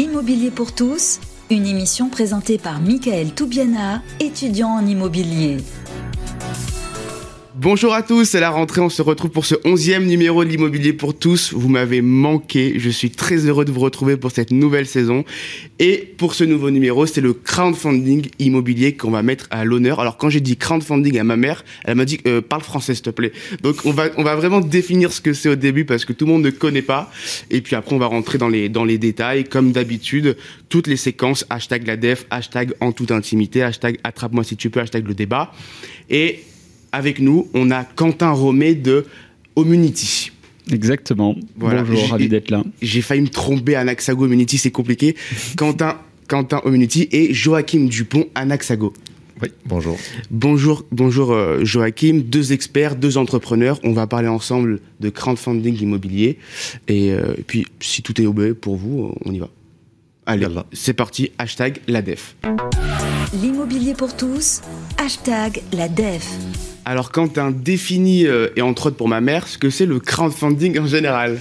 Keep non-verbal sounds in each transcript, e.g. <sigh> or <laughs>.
L'immobilier pour tous, une émission présentée par Michael Toubiana, étudiant en immobilier. Bonjour à tous, c'est la rentrée, on se retrouve pour ce onzième numéro de l'immobilier pour tous. Vous m'avez manqué, je suis très heureux de vous retrouver pour cette nouvelle saison. Et pour ce nouveau numéro, c'est le crowdfunding immobilier qu'on va mettre à l'honneur. Alors quand j'ai dit crowdfunding à ma mère, elle m'a dit euh, parle français s'il te plaît. Donc on va on va vraiment définir ce que c'est au début parce que tout le monde ne connaît pas. Et puis après on va rentrer dans les dans les détails comme d'habitude. Toutes les séquences hashtag la def, hashtag en toute intimité, hashtag attrape-moi si tu peux, hashtag le débat. Et avec nous, on a Quentin Romé de Omunity. Exactement. Bonjour, ravi d'être là. J'ai failli me tromper, Anaxago Omunity, c'est compliqué. <laughs> Quentin, Quentin Omunity et Joachim Dupont, Anaxago. Oui, bonjour. Bonjour, bonjour euh, Joachim, deux experts, deux entrepreneurs. On va parler ensemble de crowdfunding immobilier. Et, euh, puis, si tout est obé pour vous, on y va. Allez, c'est parti, hashtag la def. L'immobilier pour tous, hashtag la def. Alors Quentin définit, euh, et entre autres pour ma mère, ce que c'est le crowdfunding en général.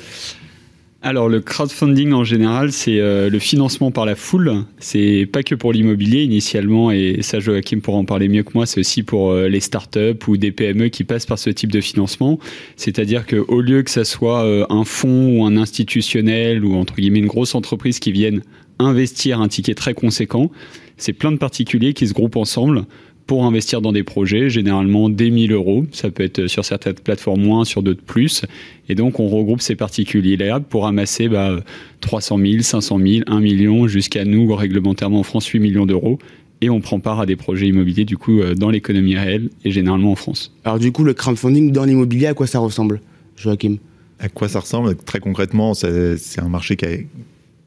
Alors le crowdfunding en général, c'est euh, le financement par la foule. C'est pas que pour l'immobilier initialement, et ça Joachim pourra en parler mieux que moi. C'est aussi pour euh, les startups ou des PME qui passent par ce type de financement. C'est-à-dire qu'au lieu que ça soit un fonds ou un institutionnel ou entre guillemets une grosse entreprise qui vienne investir un ticket très conséquent, c'est plein de particuliers qui se groupent ensemble pour investir dans des projets, généralement des 1000 euros. Ça peut être sur certaines plateformes moins, sur d'autres plus. Et donc, on regroupe ces particuliers-là pour amasser bah, 300 000, 500 000, 1 million, jusqu'à nous, réglementairement en France, 8 millions d'euros. Et on prend part à des projets immobiliers, du coup, euh, dans l'économie réelle et généralement en France. Alors, du coup, le crowdfunding dans l'immobilier, à quoi ça ressemble, Joachim? À quoi ça ressemble? Très concrètement, c'est un marché qui,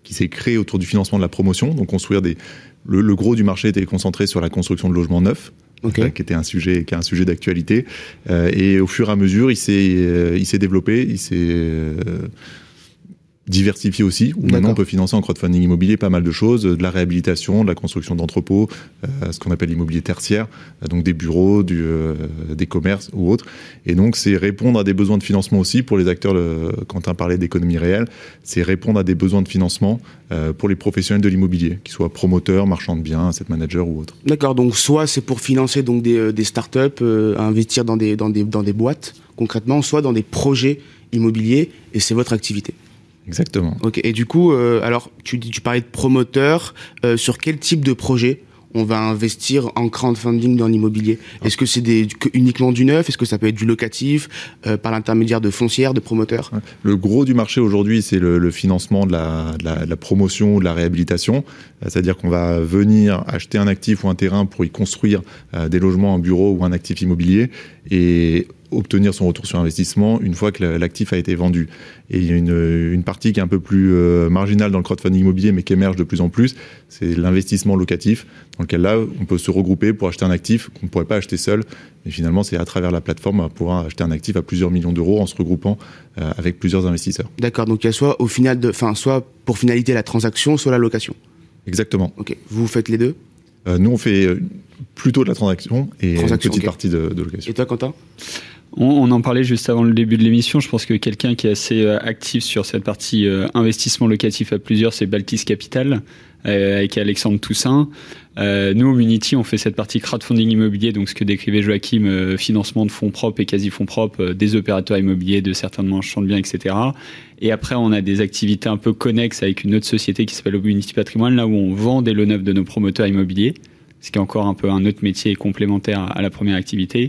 qui s'est créé autour du financement de la promotion, donc construire des, le, gros du marché était concentré sur la construction de logements neufs. Euh, qui était un sujet qui est un sujet d'actualité euh, et au fur et à mesure il s'est euh, il s'est développé il s'est diversifié aussi, où maintenant on peut financer en crowdfunding immobilier pas mal de choses, de la réhabilitation, de la construction d'entrepôts, euh, ce qu'on appelle l'immobilier tertiaire, euh, donc des bureaux, du, euh, des commerces ou autres. Et donc c'est répondre à des besoins de financement aussi pour les acteurs, le, Quentin parlait d'économie réelle, c'est répondre à des besoins de financement pour les professionnels de l'immobilier, qu'ils soient promoteurs, marchands de biens, asset managers ou autres. D'accord, donc soit c'est pour financer donc des, des startups, investir dans des, dans, des, dans des boîtes concrètement, soit dans des projets immobiliers, et c'est votre activité. Exactement. Ok. Et du coup, euh, alors tu tu parlais de promoteur. Euh, sur quel type de projet on va investir en crowdfunding dans l'immobilier? Est-ce que c'est des, uniquement du neuf? Est-ce que ça peut être du locatif euh, par l'intermédiaire de foncières, de promoteurs? Le gros du marché aujourd'hui, c'est le, le, financement de la, de, la, de la, promotion ou de la réhabilitation. C'est-à-dire qu'on va venir acheter un actif ou un terrain pour y construire des logements, un bureau ou un actif immobilier. Et obtenir son retour sur investissement une fois que l'actif a été vendu. Et il y a une, une, partie qui est un peu plus euh, marginale dans le crowdfunding immobilier, mais qui émerge de plus en plus, c'est l'investissement locatif, dans lequel là, on peut se regrouper pour acheter un actif qu'on ne pourrait pas acheter seul. Et finalement, c'est à travers la plateforme, va pouvoir acheter un actif à plusieurs millions d'euros en se regroupant euh, avec plusieurs investisseurs. D'accord, donc il y a soit, au final de, fin, soit pour finalité la transaction, soit la location. Exactement. Ok, vous faites les deux? Euh, Nous, on fait plutôt de la transaction et une petite partie de, de location. Et toi, Quentin? On, en parlait juste avant le début de l'émission. Je pense que quelqu'un qui est assez euh, actif sur cette partie euh, investissement locatif à plusieurs, c'est Baltis Capital euh, avec Alexandre Toussaint. nous, au Unity, on fait cette partie crowdfunding immobilier, donc ce que décrivait Joachim, financement de fonds propres et quasi fonds propres des opérateurs immobiliers, de certains marchands de biens, etc. Et après, on a des activités un peu connexes avec une autre société qui s'appelle Unity Patrimoine, là où on vend des lots neufs de nos promoteurs immobiliers ce qui est encore un peu un autre métier complémentaire à la première activité.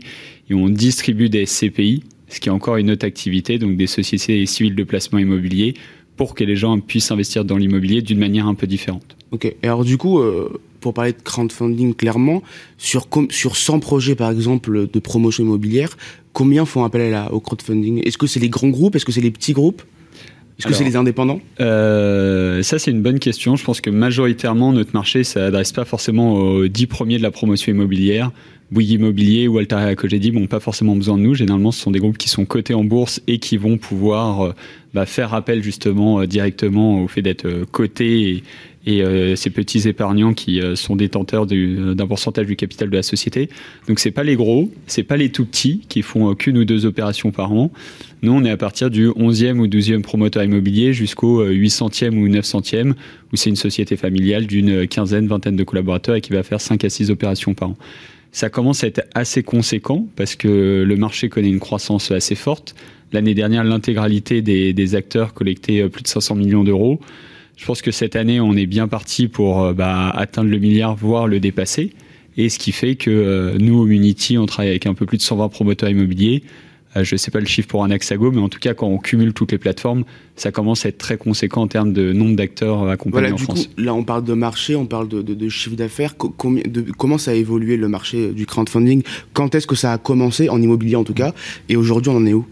Et on distribue des CPI, ce qui est encore une autre activité, donc des sociétés civiles de placement immobilier, pour que les gens puissent investir dans l'immobilier d'une manière un peu différente. Ok. Et alors du coup, euh, pour parler de crowdfunding clairement, sur, sur 100 projets par exemple de promotion immobilière, combien font appel à au crowdfunding? Est-ce que c'est les grands groupes? Est-ce que c'est les petits groupes? Est-ce que c'est les indépendants euh, Ça, c'est une bonne question. Je pense que majoritairement, notre marché ne s'adresse pas forcément aux 10 premiers de la promotion immobilière. Bouygues Immobilier ou Altaria Cogedi n'ont pas forcément besoin de nous. Généralement, ce sont des groupes qui sont cotés en bourse et qui vont pouvoir euh, bah, faire appel justement euh, directement au fait d'être cotés et euh, ces petits épargnants qui euh, sont détenteurs d'un pourcentage du capital de la société. Donc c'est pas les gros, c'est pas les tout petits qui font qu'une ou deux opérations par an. Nous, on est à partir du 11e ou 12e promoteur immobilier jusqu'au 800e ou 900e, où c'est une société familiale d'une quinzaine, vingtaine de collaborateurs et qui va faire 5 à 6 opérations par an. Ça commence à être assez conséquent parce que le marché connaît une croissance assez forte. L'année dernière, l'intégralité des, des, acteurs collectait plus de 500 millions d'euros. Je pense que cette année, on est bien parti pour euh, bah, atteindre le milliard, voire le dépasser. Et ce qui fait que euh, nous, au Unity, on travaille avec un peu plus de 120 promoteurs immobiliers. Euh, je ne sais pas le chiffre pour un Axago, mais en tout cas, quand on cumule toutes les plateformes, ça commence à être très conséquent en termes de nombre d'acteurs accompagnés voilà, en du France. Coup, là, on parle de marché, on parle de, de, de chiffre d'affaires. comment ça a évolué le marché du crowdfunding? Quand est-ce que ça a commencé, en immobilier en tout cas? Et aujourd'hui, on en est où?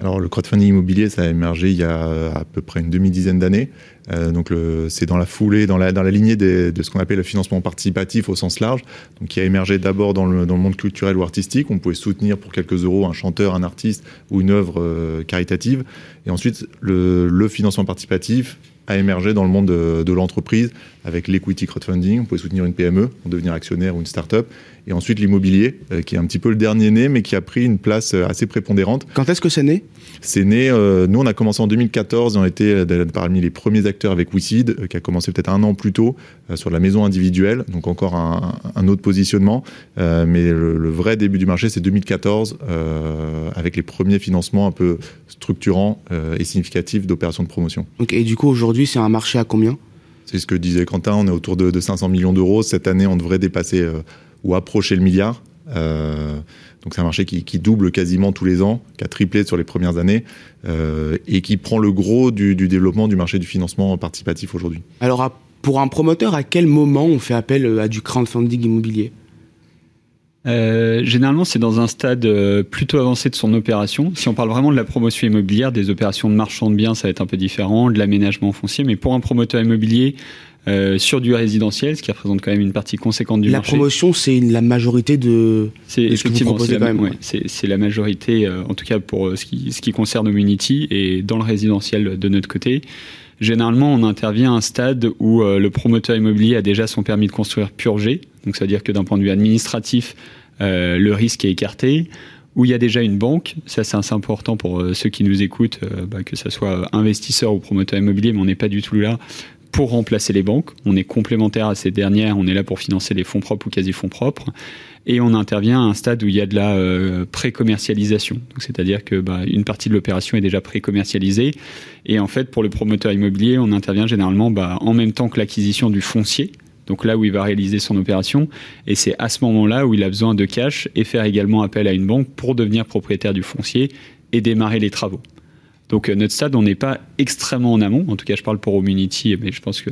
Alors le crowdfunding immobilier, ça a émergé il y a à peu près une demi-dizaine d'années. Euh, donc c'est dans la foulée, dans la, dans la lignée des, de ce qu'on appelle le financement participatif au sens large, donc qui a émergé d'abord dans le, dans le monde culturel ou artistique. On pouvait soutenir pour quelques euros un chanteur, un artiste ou une œuvre euh, caritative. Et ensuite, le, le financement participatif a émergé dans le monde de, de l'entreprise avec l'equity crowdfunding. On pouvait soutenir une PME pour devenir actionnaire ou une start-up. Et ensuite l'immobilier, euh, qui est un petit peu le dernier né, mais qui a pris une place assez prépondérante. Quand est-ce que c'est né? C'est né, nous on a commencé en 2014 et on était euh, parmi les premiers acteurs avec WeSeed, euh, qui a commencé peut-être un an plus tôt euh, sur la maison individuelle, donc encore un, un autre positionnement. mais le, le, vrai début du marché, c'est 2014, avec les premiers financements un peu structurants et significatifs d'opérations de promotion. Okay, et du coup aujourd'hui, c'est un marché à combien? C'est ce que disait Quentin, on est autour de, de 500 millions d'euros. Cette année, on devrait dépasser euh, ou approcher le milliard. Euh, donc c'est un marché qui, qui, double quasiment tous les ans, qui a triplé sur les premières années euh, et qui prend le gros du, du, développement du marché du financement participatif aujourd'hui. Alors à, pour un promoteur, à quel moment on fait appel à du crowdfunding immobilier? Euh, généralement, c'est dans un stade euh, plutôt avancé de son opération. Si on parle vraiment de la promotion immobilière, des opérations de marchand de biens, ça va être un peu différent, de l'aménagement foncier. Mais pour un promoteur immobilier euh, sur du résidentiel, ce qui représente quand même une partie conséquente du la marché. La promotion, c'est la majorité de. C'est effectivement, c'est la, ouais, la, majorité, euh, en tout cas pour ce qui, ce qui concerne Community et dans le résidentiel de notre côté. Généralement, on intervient à un stade où euh, le promoteur immobilier a déjà son permis de construire purgé. Donc, ça veut dire que d'un point de vue administratif, euh, le risque est écarté. Où il y a déjà une banque, ça c'est assez important pour euh, ceux qui nous écoutent, euh, bah, que ce soit investisseur ou promoteur immobilier, mais on n'est pas du tout là pour remplacer les banques. On est complémentaire à ces dernières, on est là pour financer les fonds propres ou quasi-fonds propres. Et on intervient à un stade où il y a de la euh, pré-commercialisation. C'est-à-dire que bah, une partie de l'opération est déjà pré-commercialisée. Et en fait, pour le promoteur immobilier, on intervient généralement bah, en même temps que l'acquisition du foncier. Donc là où il va réaliser son opération. Et c'est à ce moment-là où il a besoin de cash et faire également appel à une banque pour devenir propriétaire du foncier et démarrer les travaux. Donc euh, notre stade, on n'est pas extrêmement en amont. En tout cas, je parle pour Omunity, mais je pense que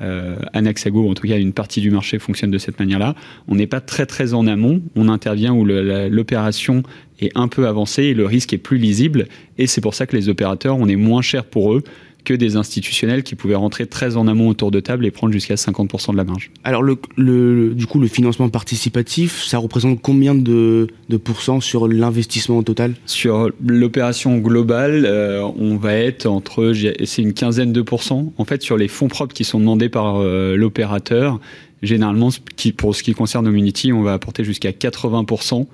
euh, Anaxago, en tout cas une partie du marché fonctionne de cette manière-là. On n'est pas très très en amont. On intervient où l'opération est un peu avancée et le risque est plus lisible. Et c'est pour ça que les opérateurs, on est moins cher pour eux que des institutionnels qui pouvaient rentrer très en amont autour de table et prendre jusqu'à 50% de la marge. Alors le, le, du coup, le financement participatif, ça représente combien de, de pourcents sur l'investissement au total? Sur l'opération globale, euh, on va être entre, c'est une quinzaine de pourcents. En fait, sur les fonds propres qui sont demandés par euh, l'opérateur, généralement, pour ce qui concerne Community, on va apporter jusqu'à 80%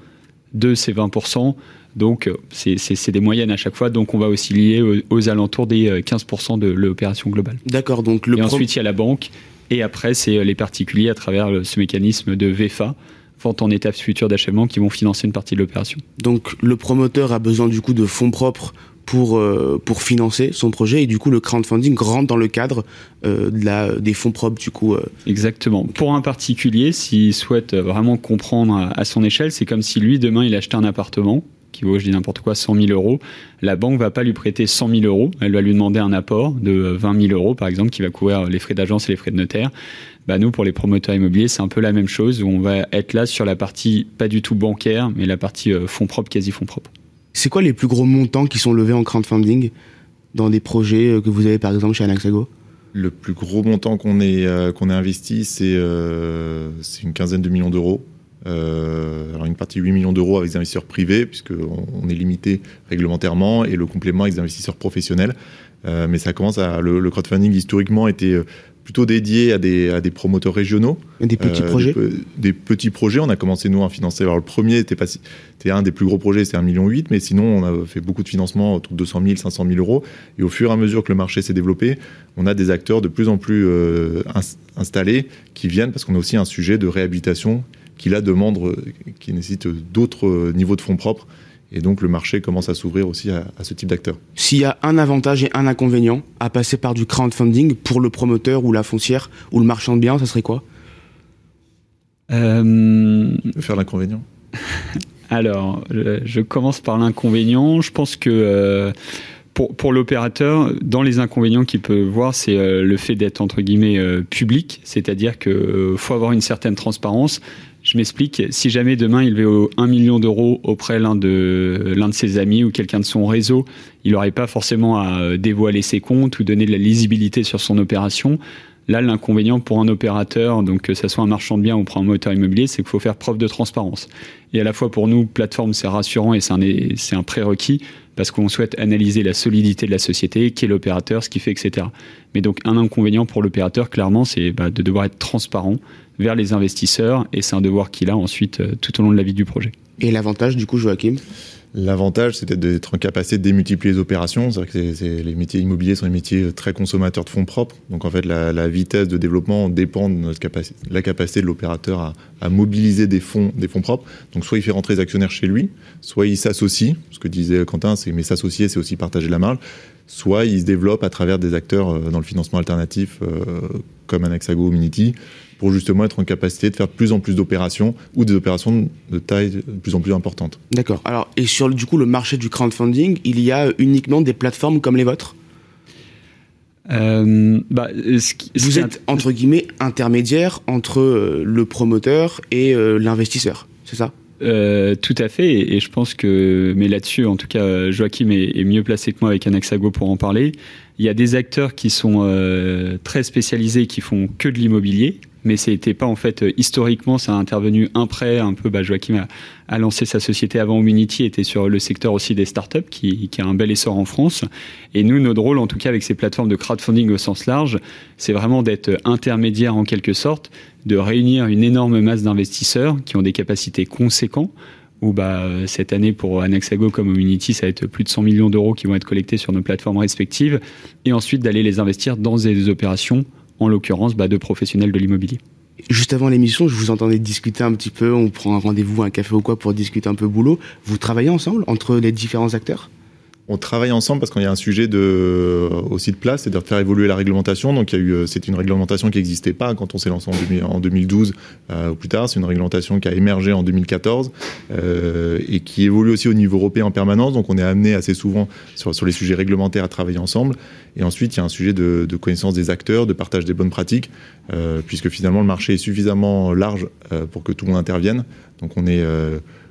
de ces 20%. Donc, euh, c'est des moyennes à chaque fois. Donc, on va osciller aux, aux alentours des 15% de l'opération globale. D'accord. Donc, le et ensuite, il y a la banque. Et après, c'est les particuliers à travers ce mécanisme de VFA, vente en étape future d'achèvement, qui vont financer une partie de l'opération. Donc, le promoteur a besoin du coup de fonds propres pour, euh, pour financer son projet et du coup le crowdfunding rentre dans le cadre euh, des fonds propres du coup. Euh... Exactement. Pour un particulier, s'il souhaite vraiment comprendre à, son échelle, c'est comme si lui demain il achetait un appartement qui vaut, je dis n'importe quoi, 100 000 euros. La banque va pas lui prêter 100 000 euros, elle va lui demander un apport de 20 000 euros, par exemple, qui va couvrir les frais d'agence et les frais de notaire. Bah, nous, pour les promoteurs immobiliers, c'est un peu la même chose, où on va être là sur la partie pas du tout bancaire, mais la partie fonds propres, quasi fonds propres. C'est quoi les plus gros montants qui sont levés en crowdfunding dans des projets que vous avez, par exemple, chez Anaxago Le plus gros montant qu'on ait, euh, investi, c'est euh, une quinzaine de millions d'euros. alors une partie 8 millions d'euros avec des investisseurs privés, puisqu'on on est limité réglementairement, et le complément avec des investisseurs professionnels. Mais ça commence à. Le, le crowdfunding historiquement était plutôt dédié à des, à des promoteurs régionaux. Des petits projets des, petits projets. On a commencé, nous, à financer. Alors, le premier était, pas, était un des plus gros projets, c'était 1,8 million, mais sinon, on a fait beaucoup de financement, autour de 200 000, 500 000 euros. Et au fur et à mesure que le marché s'est développé, on a des acteurs de plus en plus installés qui viennent parce qu'on a aussi un sujet de réhabilitation qui, là, demande, qui nécessite d'autres niveaux de fonds propres et donc le marché commence à s'ouvrir aussi à, ce type d'acteurs. S'il y a un avantage et un inconvénient à passer par du crowdfunding pour le promoteur ou la foncière ou le marchand de biens, ça serait quoi? Euh... Faire l'inconvénient. <laughs> Alors, je commence par l'inconvénient. Je pense que euh, pour, l'opérateur, dans les inconvénients qu'il peut voir, c'est euh, le fait d'être entre guillemets euh, public, c'est-à-dire qu'il faut avoir une certaine transparence. Je m'explique. Si jamais demain il veut 1 million d'euros auprès l'un de l'un de ses amis ou quelqu'un de son réseau, il n'aurait pas forcément à dévoiler ses comptes ou donner de la lisibilité sur son opération. Là, l'inconvénient pour un opérateur, donc que ce soit un marchand de biens ou un moteur immobilier, c'est qu'il faut faire preuve de transparence. Et à la fois pour nous, plateforme, c'est rassurant et c'est un prérequis parce qu'on souhaite analyser la solidité de la société, qui est l'opérateur, ce qu'il fait, etc. Mais donc un inconvénient pour l'opérateur, clairement, c'est bah, de devoir être transparent vers les investisseurs et c'est un devoir qu'il a ensuite euh, tout au long de la vie du projet. Et l'avantage du coup, Joachim? L'avantage, c'était d'être en capacité de démultiplier les opérations. C'est vrai que les métiers immobiliers sont des métiers très consommateurs de fonds propres. Donc, en fait, la, vitesse de développement dépend de notre capacité, la capacité de l'opérateur à, mobiliser des fonds, des fonds propres. Donc, soit il fait rentrer les actionnaires chez lui, soit il s'associe. Ce que disait Quentin, c'est mais s'associer, c'est aussi partager la marge. Soit il se développe à travers des acteurs euh, dans le financement alternatif, euh, comme Anaxago ou Minity, pour justement être en capacité de faire de plus en plus d'opérations ou des opérations de taille de plus en plus importante. D'accord. Alors, et sur du coup le marché du crowdfunding, il y a uniquement des plateformes comme les vôtres? Euh, bah, Vous êtes entre guillemets intermédiaire entre euh, le promoteur et euh, l'investisseur, c'est ça? Tout à fait, et, je pense que, mais là-dessus, en tout cas, Joachim est, est, mieux placé que moi avec Anaxago pour en parler. Il y a des acteurs qui sont très spécialisés, qui font que de l'immobilier, mais c'était pas en fait euh, historiquement ça a intervenu un prêt un peu bah, Joachim a, lancé sa société avant Unity était sur le secteur aussi des startups qui, qui a un bel essor en France. Et nous notre rôle en tout cas avec ces plateformes de crowdfunding au sens large c'est vraiment d'être intermédiaire en quelque sorte de réunir une énorme masse d'investisseurs qui ont des capacités conséquentes où bah, cette année pour Anaxago comme Unity, ça va être plus de 100 millions d'euros qui vont être collectés sur nos plateformes respectives, et ensuite d'aller les investir dans des opérations en l'occurrence bah, de professionnels de l'immobilier. Juste avant l'émission, je vous entendais discuter un petit peu, on prend un rendez-vous, un café ou quoi pour discuter un peu boulot. Vous travaillez ensemble entre les différents acteurs? On travaille ensemble parce qu'il y a un sujet de, aussi de place, c'est de faire évoluer la réglementation. Donc, euh, c'est une réglementation qui n'existait pas quand on s'est lancé en, 2012 euh, ou plus tard. C'est une réglementation qui a émergé en 2014 euh, et qui évolue aussi au niveau européen en permanence. Donc, on est amené assez souvent sur, les sujets réglementaires à travailler ensemble. Et ensuite, il y a un sujet de, connaissance des acteurs, de partage des bonnes pratiques, euh, puisque finalement, le marché est suffisamment large euh, pour que tout le monde intervienne. Donc, on est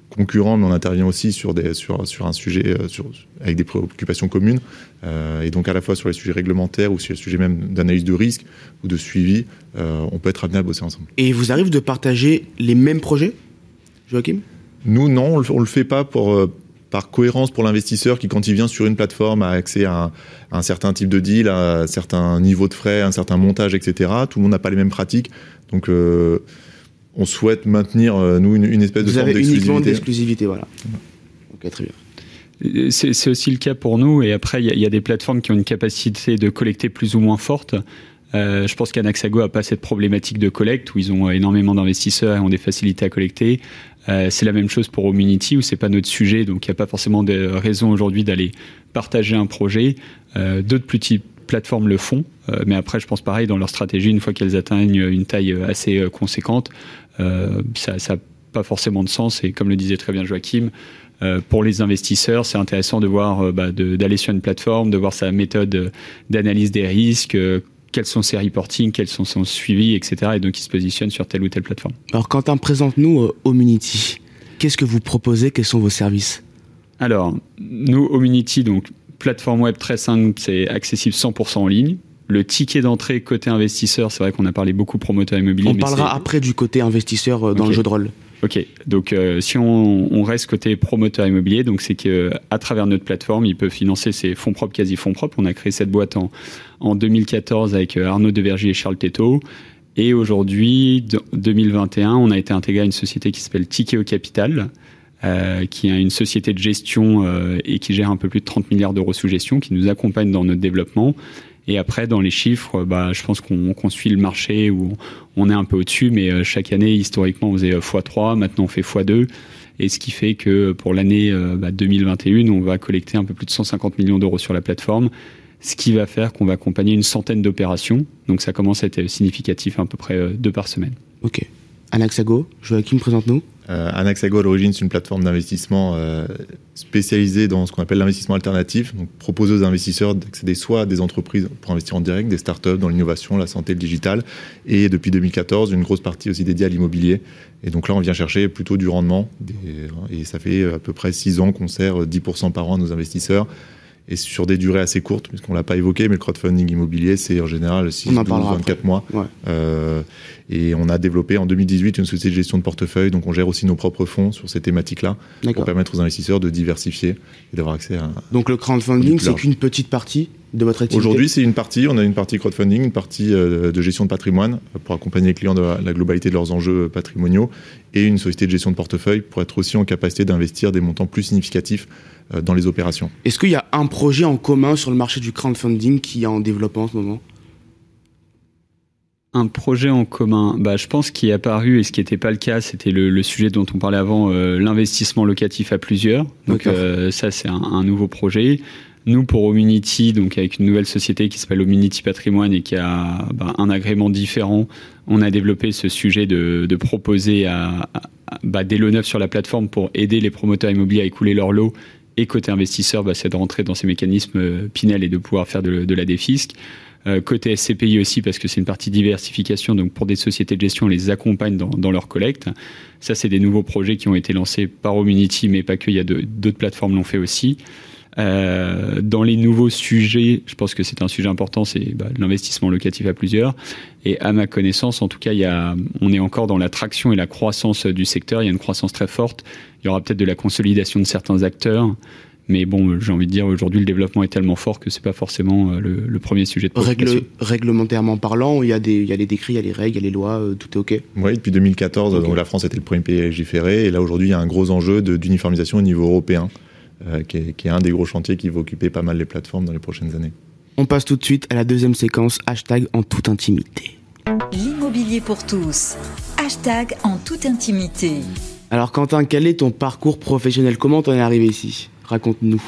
concurrents, mais on intervient aussi sur, des, sur, sur un sujet euh, sur, avec des préoccupations communes, euh, et donc à la fois sur les sujets réglementaires ou sur les sujets même d'analyse de risque ou de suivi, euh, on peut être amené à bosser ensemble. Et vous arrive de partager les mêmes projets, Joachim? Nous, non, on ne le fait pas pour par cohérence pour l'investisseur qui, quand il vient sur une plateforme, a accès à un, certain type de deal, à un certain niveau de frais, un certain montage, etc. Tout le monde n'a pas les mêmes pratiques. Donc, on souhaite maintenir, euh, nous, une, espèce de Vous avez uniquement d'exclusivité, voilà. Ok, très bien. Euh, c'est aussi le cas pour nous. Et après, il y, a des plateformes qui ont une capacité de collecter plus ou moins forte. Euh, je pense qu'Anaxago n'a pas cette problématique de collecte où ils ont énormément d'investisseurs et ont des facilités à collecter. c'est la même chose pour Omunity où c'est pas notre sujet, donc il n'y a pas forcément de raison aujourd'hui d'aller partager un projet. D'autres plus petites plateformes le font, mais après, je pense pareil dans leur stratégie, une fois qu'elles atteignent une taille assez conséquente, euh, ça n'a pas forcément de sens. Et comme le disait très bien Joachim, euh, pour les investisseurs, c'est intéressant de voir, euh, bah, d'aller sur une plateforme, de voir sa méthode d'analyse des risques, quels sont ses reporting, quels sont son suivi, etc. Et donc, il se positionne sur telle ou telle plateforme. Alors, Quentin, présente-nous Omunity. Qu'est-ce que vous proposez? Quels sont vos services? Alors, nous, Omunity, donc plateforme web très simple, c'est accessible 100% en ligne le ticket d'entrée côté investisseur, c'est vrai qu'on a parlé beaucoup promoteur immobilier. On parlera après du côté investisseur euh, dans le jeu de rôle. Ok, donc euh, si on, on, reste côté promoteur immobilier, donc c'est que à travers notre plateforme, il peut financer ses fonds propres, quasi fonds propres. On a créé cette boîte en, en 2014 avec euh, Arnaud Devergy et Charles Teto. Et aujourd'hui, 2021, on a été intégré à une société qui s'appelle Tikeo Capital, euh, qui est une société de gestion euh, et qui gère un peu plus de 30 milliards d'euros sous gestion, qui nous accompagne dans notre développement. Et après, dans les chiffres, bah, je pense qu'on suit le marché où on est un peu au-dessus, mais euh, chaque année, historiquement, on faisait x3, maintenant on fait x2. Et ce qui fait que pour l'année bah, 2021, on va collecter un peu plus de 150 millions d'euros sur la plateforme, ce qui va faire qu'on va accompagner une centaine d'opérations. Donc ça commence à être significatif, à peu près deux par semaine. Ok. Anaxago, Joachim, présente-nous. Euh, Anaxago, à l'origine, c'est une plateforme d'investissement euh, spécialisée dans ce qu'on appelle l'investissement alternatif, donc propose aux investisseurs d'accéder soit à des entreprises pour investir en direct, des startups dans l'innovation, la santé, le digital, et depuis 2014, une grosse partie aussi dédiée à l'immobilier. Et donc là, on vient chercher plutôt du rendement, et ça fait à peu près 6 ans qu'on sert 10% par an à nos investisseurs et sur des durées assez courtes, puisqu'on l'a pas évoqué, mais le crowdfunding immobilier, c'est en général 6, 12, 24 mois. Euh, et on a développé en 2018 une société de gestion de portefeuille, donc on gère aussi nos propres fonds sur ces thématiques-là, pour permettre aux investisseurs de diversifier et d'avoir accès à... Donc le crowdfunding, c'est qu'une petite partie de votre activité Aujourd'hui, c'est une partie. On a une partie crowdfunding, une partie euh, de gestion de patrimoine pour accompagner les clients de la globalité de leurs enjeux patrimoniaux et une société de gestion de portefeuille pour être aussi en capacité d'investir des montants plus significatifs euh, dans les opérations. Est-ce qu'il y a un projet en commun sur le marché du crowdfunding qui est en développement en ce moment? Un projet en commun, bah, je pense qu'il est apparu et ce qui n'était pas le cas, c'était le, sujet dont on parlait avant, euh, l'investissement locatif à plusieurs. Donc euh, ça, c'est un, nouveau projet. Nous, pour Omunity, donc avec une nouvelle société qui s'appelle Omunity Patrimoine et qui a bah, un agrément différent, on a développé ce sujet de, proposer bah, des lots neufs sur la plateforme pour aider les promoteurs immobiliers à écouler leur lot et côté investisseur, bah, c'est de rentrer dans ces mécanismes euh, Pinel et de pouvoir faire de, la défisque. Euh, côté SCPI aussi, parce que c'est une partie diversification, donc pour des sociétés de gestion, on les accompagne dans, leur collecte. Ça, c'est des nouveaux projets qui ont été lancés par Omunity, mais pas que, il y a d'autres plateformes l'ont fait aussi. Euh, dans les nouveaux sujets, je pense que c'est un sujet important, c'est bah, l'investissement locatif à plusieurs. Et à ma connaissance, en tout cas, il y a, on est encore dans la traction et la croissance du secteur. Il y a une croissance très forte. Il y aura peut-être de la consolidation de certains acteurs. Mais bon, j'ai envie de dire, aujourd'hui, le développement est tellement fort que c'est pas forcément euh, le, premier sujet de Règle, Réglementairement parlant, il y, a des, il y a les décrets, il y a les règles, il y a les lois, euh, tout est OK Oui, depuis 2014, donc la France était le premier pays à légiférer. Et là, aujourd'hui, il y a un gros enjeu d'uniformisation au niveau européen. Euh, qui, est, un des gros chantiers qui va occuper pas mal les plateformes dans les prochaines années. On passe tout de suite à la deuxième séquence, hashtag en toute intimité. L'immobilier pour tous, hashtag en toute intimité. Alors Quentin, quel est ton parcours professionnel? Comment t'en es arrivé ici? Raconte-nous.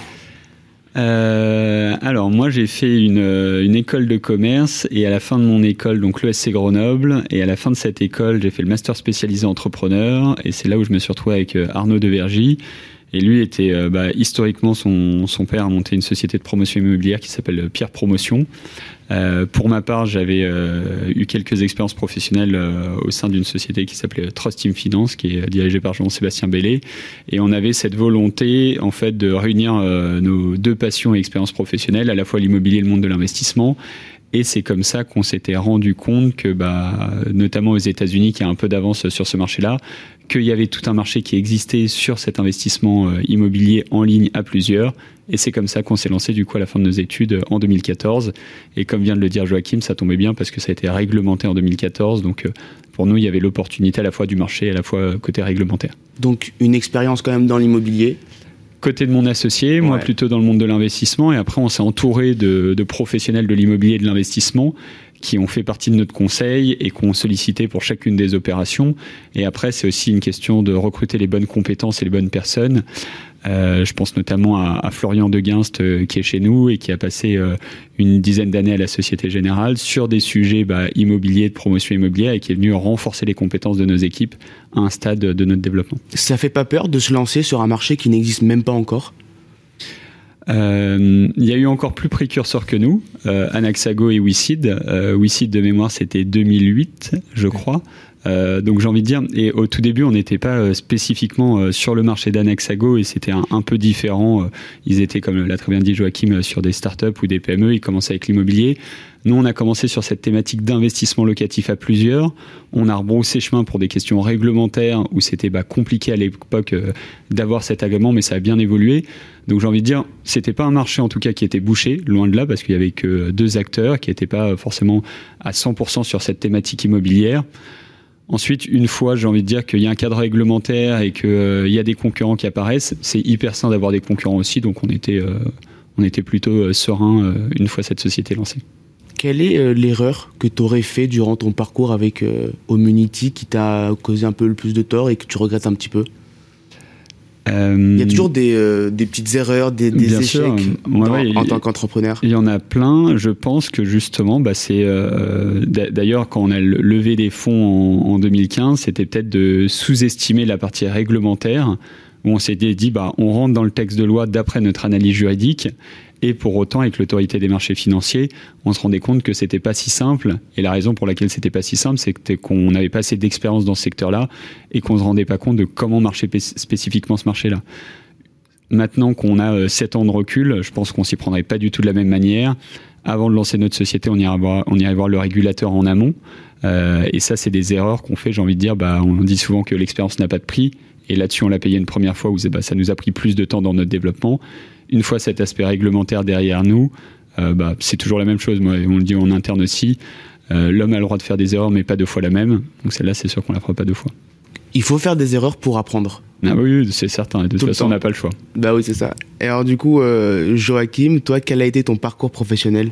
Euh, alors moi j'ai fait une, une, école de commerce et à la fin de mon école, donc l'ESC Grenoble, et à la fin de cette école j'ai fait le master spécialisé entrepreneur et c'est là où je me suis retrouvé avec euh, Arnaud Devergy et lui était euh, bah, historiquement son, son, père a monté une société de promotion immobilière qui s'appelle Pierre Promotion. Euh, pour ma part, j'avais euh, eu quelques expériences professionnelles euh, au sein d'une société qui s'appelait Trust Team Finance, qui est dirigée par Jean-Sébastien Bellé, et on avait cette volonté en fait de réunir nos deux passions et expériences professionnelles, à la fois l'immobilier et le monde de l'investissement, et c'est comme ça qu'on s'était rendu compte que, bah, notamment aux États-Unis, qui a un peu d'avance sur ce marché-là, qu'il y avait tout un marché qui existait sur cet investissement euh, immobilier en ligne à plusieurs. Et c'est comme ça qu'on s'est lancé du coup à la fin de nos études euh, en 2014. Et comme vient de le dire Joachim, ça tombait bien parce que ça a été réglementé en 2014. Donc euh, pour nous, il y avait l'opportunité à la fois du marché et à la fois côté réglementaire. Donc une expérience quand même dans l'immobilier côté de mon associé, moi plutôt dans le monde de l'investissement. Et après, on s'est entouré de, de, professionnels de l'immobilier et de l'investissement qui ont fait partie de notre conseil et qu'on sollicitait pour chacune des opérations. Et après, c'est aussi une question de recruter les bonnes compétences et les bonnes personnes. Euh, je pense notamment à, Florian Deguinst euh, qui est chez nous et qui a passé euh, une dizaine d'années à la Société Générale sur des sujets bah, immobiliers, de promotion immobilière et qui est venu renforcer les compétences de nos équipes à un stade de notre développement. Ça fait pas peur de se lancer sur un marché qui n'existe même pas encore? Euh, il y a eu encore plus précurseurs que nous, euh, Anaxago et WeSeed. Euh, WeSeed de mémoire c'était 2008, je crois. Euh, donc j'ai envie de dire, et au tout début, on n'était pas euh, spécifiquement euh, sur le marché d'Anexago et c'était un, peu différent. Ils étaient, comme l'a très bien dit Joachim, sur des startups ou des PME. Ils commençaient avec l'immobilier. Nous, on a commencé sur cette thématique d'investissement locatif à plusieurs. On a rebroussé chemin pour des questions réglementaires où c'était bah, compliqué à l'époque d'avoir cet agrément, mais ça a bien évolué. Donc j'ai envie de dire, c'était pas un marché en tout cas qui était bouché, loin de là, parce qu'il y avait que deux acteurs qui n'étaient pas forcément à 100% sur cette thématique immobilière. Ensuite, une fois, j'ai envie de dire qu'il y a un cadre réglementaire et qu'il euh, y a des concurrents qui apparaissent, c'est hyper sain d'avoir des concurrents aussi, donc on était, euh, plutôt euh, serein une fois cette société lancée. Quelle est l'erreur que tu aurais fait durant ton parcours avec Omunity qui t'a causé un peu le plus de tort et que tu regrettes un petit peu? Il y a toujours des, euh, des petites erreurs, des, des échecs en tant qu'entrepreneur. Il y en a plein. Je pense que justement, bah, c'est euh, d'ailleurs quand on a levé des fonds en, en 2015, c'était peut-être de sous-estimer la partie réglementaire où on s'est dit bah on rentre dans le texte de loi d'après notre analyse juridique et pour autant, avec l'autorité des marchés financiers, on se rendait compte que c'était pas si simple. Et la raison pour laquelle c'était pas si simple, c'est qu'on n'avait pas assez d'expérience dans ce secteur-là et qu'on se rendait pas compte de comment marchait spécifiquement ce marché-là. Maintenant qu'on a 7 euh, ans de recul, je pense qu'on s'y prendrait pas du tout de la même manière. Avant de lancer notre société, on irait voir, le régulateur en amont. Euh, et ça, c'est des erreurs qu'on fait. J'ai envie de dire, bah, on dit souvent que l'expérience n'a pas de prix. Et là-dessus, on l'a payé une première fois où bah, ça nous a pris plus de temps dans notre développement une fois cet aspect réglementaire derrière nous, euh, bah, c'est toujours la même chose. Moi, on le dit en interne aussi. Euh, l'homme a le droit de faire des erreurs, mais pas deux fois la même. Donc celle-là, c'est sûr qu'on la fera pas deux fois. Il faut faire des erreurs pour apprendre. Ah oui, c'est certain. De toute façon, on n'a pas le choix. Bah oui, c'est ça. Et alors du coup, euh, Joachim, toi, quel a été ton parcours professionnel?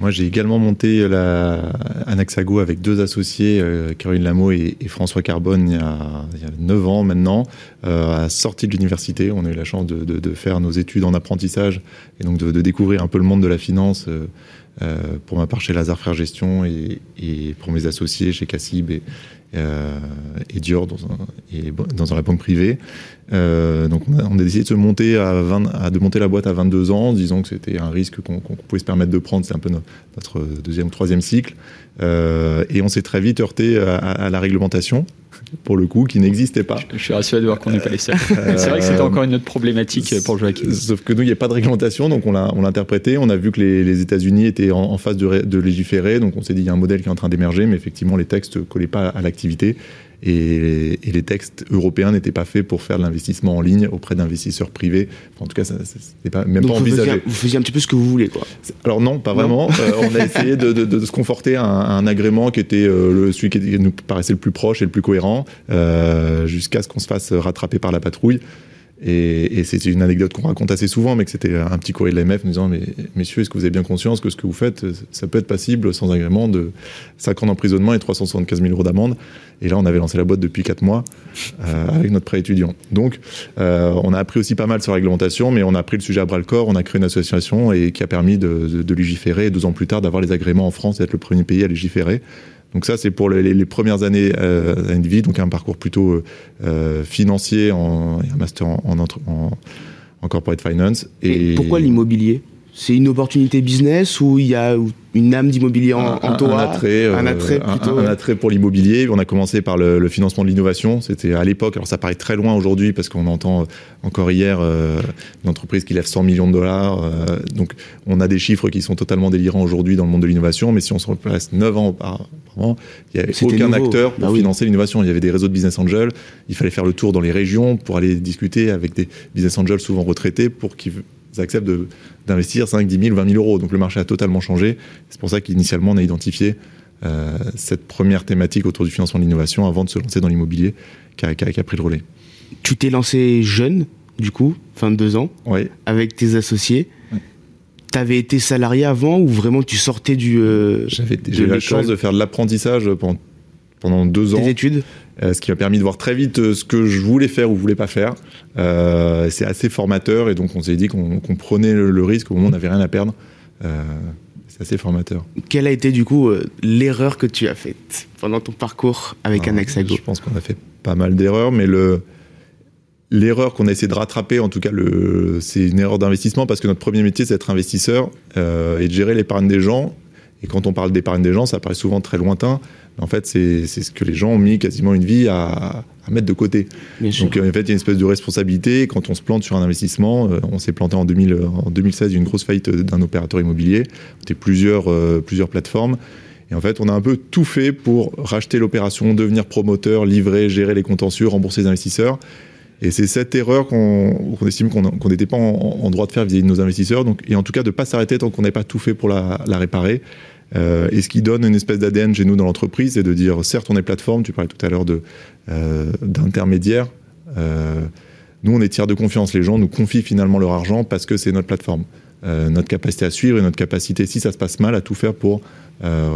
Moi, j'ai également monté la Anaxago avec deux associés, euh, Caroline Lameau et, François Carbone, il y, a, il y a 9 ans maintenant, euh, à sortie de l'université. On a eu la chance de, faire nos études en apprentissage et donc de, découvrir un peu le monde de la finance. Euh, pour ma part chez Lazare Frères Gestion et, pour mes associés chez Cassib et, Dior dans, un, la banque privée. Euh, donc on a, on a, décidé de se monter à, 20, à, de monter la boîte à 22 ans, disons que c'était un risque qu'on qu pouvait se permettre de prendre, c'est un peu no, notre deuxième ou troisième cycle. Euh, et on s'est très vite heurté à, à, la réglementation, pour le coup, qui n'existait pas. Je, je, suis rassuré de voir qu'on n'est pas les seuls. <laughs> c'est vrai que c'était encore une autre problématique pour Joachim. Sauf que nous, il n'y a pas de réglementation, donc on l'a interprété. On a vu que les, les États-Unis étaient en, en phase de, de, légiférer, donc on s'est dit il y a un modèle qui est en train d'émerger, mais effectivement, les textes ne collaient pas à l'activité. Et, et, les textes européens n'étaient pas faits pour faire de l'investissement en ligne auprès d'investisseurs privés. Enfin, en tout cas, ça n'était pas, même Donc pas envisagé. Vous faisiez, vous faisiez, un petit peu ce que vous voulez, quoi. Alors non, pas vraiment. <laughs> euh, on a essayé de, de, de, se conforter à un, à un agrément qui était euh, le, celui qui nous paraissait le plus proche et le plus cohérent, euh, jusqu'à ce qu'on se fasse rattraper par la patrouille. Et, et c'est une anecdote qu'on raconte assez souvent, mais que c'était un petit courrier de l'AMF nous disant mais, Messieurs, est-ce que vous avez bien conscience que ce que vous faites, ça peut être passible sans agrément de 5 ans d'emprisonnement et 375 000 euros d'amende? Et là, on avait lancé la boîte depuis 4 mois euh, avec notre prêt étudiant. Donc, euh, on a appris aussi pas mal sur la réglementation, mais on a pris le sujet à bras le corps. On a créé une association et qui a permis de, de, de légiférer et deux ans plus tard d'avoir les agréments en France et d'être le premier pays à légiférer. Donc ça, c'est pour les, premières années euh, de vie, donc un parcours plutôt euh, financier, en, un master en, corporate finance. Et pourquoi l'immobilier? C'est une opportunité business ou il y a une âme d'immobilier en, en toi un attrait, euh, un attrait, plutôt, un, un, attrait pour l'immobilier. On a commencé par le, le financement de l'innovation. C'était à l'époque, alors ça paraît très loin aujourd'hui parce qu'on entend encore hier euh, une entreprise qui lève 100 millions de dollars. Euh, donc on a des chiffres qui sont totalement délirants aujourd'hui dans le monde de l'innovation. Mais si on se replace 9 ans auparavant, il n'y avait aucun nouveau. acteur pour bah oui. financer l'innovation. Il y avait des réseaux de business angels. Il fallait faire le tour dans les régions pour aller discuter avec des business angels souvent retraités pour qu'ils acceptent d'investir 5, 10 000, 20 000 euros. Donc le marché a totalement changé. C'est pour ça qu'initialement, on a identifié euh, cette première thématique autour du financement de l'innovation avant de se lancer dans l'immobilier qui a, qui, a, qui a, pris le relais. Tu t'es lancé jeune, du coup, 22 ans, oui. avec tes associés. Oui. Tu avais été salarié avant ou vraiment tu sortais du. Euh, J'avais eu la chance de faire de l'apprentissage pendant, pendant deux ans. Tes études euh, ce qui m'a permis de voir très vite euh, ce que je voulais faire ou voulais pas faire. Euh, c'est assez formateur et donc on s'est dit qu'on qu prenait le, le, risque au moment où on n'avait rien à perdre. C'est assez formateur. Quelle a été du coup l'erreur que tu as faite pendant ton parcours avec ah, Anexago Je pense qu'on a fait pas mal d'erreurs, mais le l'erreur qu'on a essayé de rattraper, en tout cas, c'est une erreur d'investissement parce que notre premier métier, c'est d'être investisseur et de gérer l'épargne des gens Et quand on parle d'épargne des gens, ça paraît souvent très lointain. En fait, c'est ce que les gens ont mis quasiment une vie à, mettre de côté. Donc, en fait, il y a une espèce de responsabilité. Quand on se plante sur un investissement, euh, on s'est planté en, 2000, en 2016 une grosse faillite d'un opérateur immobilier. C'était plusieurs, euh, plusieurs plateformes. Et en fait, on a un peu tout fait pour racheter l'opération, devenir promoteur, livrer, gérer les contentieux, rembourser les investisseurs. Et c'est cette erreur qu'on estime qu'on n'était pas en, droit de faire vis-à-vis de nos investisseurs, donc, et en tout cas de ne pas s'arrêter tant qu'on n'ait pas tout fait pour la, réparer. Euh, et ce qui donne une espèce d'ADN chez nous dans l'entreprise, c'est de dire, certes, on est plateforme, tu parlais tout à l'heure euh, d'intermédiaire. Euh, nous, on est tiers de confiance. Les gens nous confient finalement leur argent parce que c'est notre plateforme. Notre capacité à suivre et notre capacité, si ça se passe mal, à tout faire pour euh,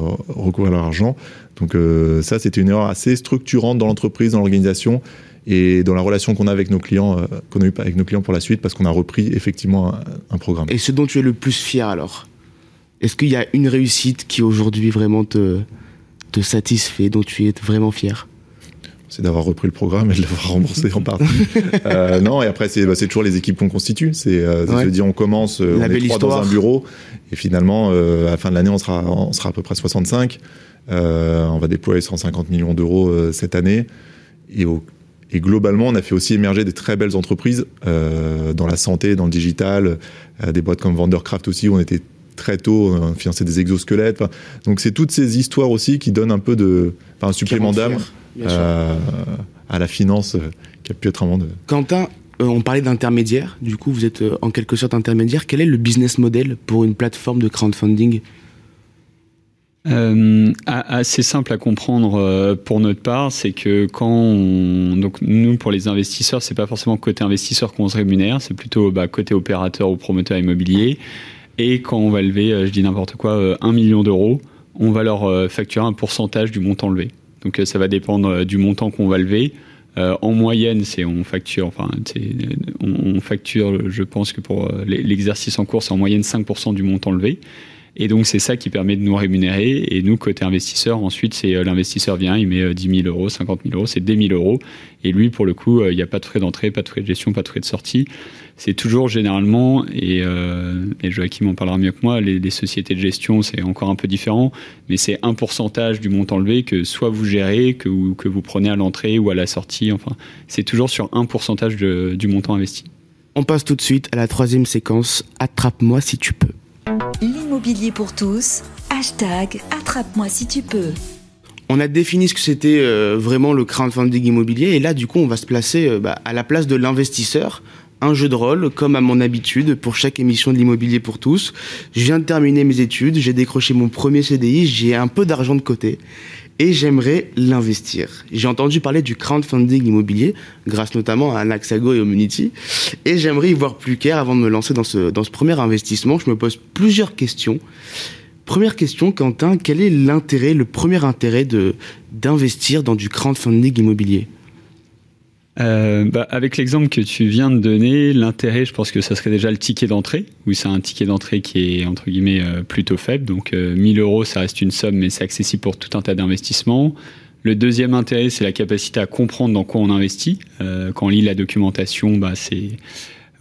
leur argent. Donc ça, c'était une erreur assez structurante dans l'entreprise, dans l'organisation et dans la relation qu'on a avec nos clients, qu'on a eu avec nos clients pour la suite, parce qu'on a repris effectivement un, programme. Et ce dont tu es le plus fier alors? Est-ce qu'il y a une réussite qui aujourd'hui vraiment te, te satisfait, dont tu es vraiment fier? C'est d'avoir repris le programme et de l'avoir remboursé en partie. <laughs> euh, non, et après, c'est bah, toujours les équipes qu'on constitue. C'est euh, se dire, on commence, euh, on est trois dans un bureau, et finalement, euh, à la fin de l'année, on sera, on sera à peu près 65. Euh, on va déployer 150 millions d'euros cette année. Et, et, globalement, on a fait aussi émerger des très belles entreprises dans la santé, dans le digital, des boîtes comme Vandercraft aussi, où on était très tôt, financer des exosquelettes. donc, c'est toutes ces histoires aussi qui donnent un peu de, enfin, un supplément d'âme. Euh, à la finance euh, qui a pu être un monde. Quentin, euh, on parlait d'intermédiaire, du coup vous êtes en quelque sorte intermédiaire. Quel est le business model pour une plateforme de crowdfunding? Euh, assez simple à comprendre pour notre part, c'est que quand on, donc nous pour les investisseurs, c'est pas forcément côté investisseur qu'on se rémunère, c'est plutôt bah, côté opérateur ou promoteur immobilier. Et quand on va lever, je dis n'importe quoi, un million d'euros, on va leur facturer un pourcentage du montant levé. Donc euh, ça va dépendre euh, du montant qu'on va lever. Euh, en moyenne, c'est on facture, enfin, on, facture, je pense que pour l'exercice en cours, c'est en moyenne 5% du montant levé. Et donc, c'est ça qui permet de nous rémunérer. Et nous, côté investisseur, ensuite, c'est l'investisseur vient, il met 10 000 euros, 50 000 euros, c'est des 1000 euros. Et lui, pour le coup, il n'y a pas de frais d'entrée, pas de frais de gestion, pas de frais de sortie c'est toujours généralement, et, euh, et, Joachim en parlera mieux que moi, les, sociétés de gestion, c'est encore un peu différent, mais c'est un pourcentage du montant levé que soit vous gérez, que, que vous prenez à l'entrée ou à la sortie. Enfin, c'est toujours sur un pourcentage du montant investi. On passe tout de suite à la troisième séquence, Attrape-moi si tu peux. L'immobilier pour tous, hashtag Attrape-moi si tu peux. On a défini ce que c'était euh, vraiment le crowdfunding immobilier et là du coup on va se placer euh, bah, à la place de l'investisseur un jeu de rôle, comme à mon habitude, pour chaque émission de l'immobilier pour tous. Je viens de terminer mes études, j'ai décroché mon premier CDI, j'ai un peu d'argent de côté et j'aimerais l'investir. J'ai entendu parler du crowdfunding immobilier, grâce notamment à Naxago et Omunity, et j'aimerais y voir plus clair avant de me lancer dans ce, premier investissement. Je me pose plusieurs questions. Première question, Quentin, quel est l'intérêt, le premier intérêt d'investir dans du crowdfunding immobilier? Euh, bah, avec l'exemple que tu viens de donner, l'intérêt, je pense que ça serait déjà le ticket d'entrée, où c'est un ticket d'entrée qui est entre guillemets euh, plutôt faible. Donc 1000 euh, euros, ça reste une somme, mais c'est accessible pour tout un tas d'investissements. Le deuxième intérêt, c'est la capacité à comprendre dans quoi on investit. quand on lit la documentation, bah, c'est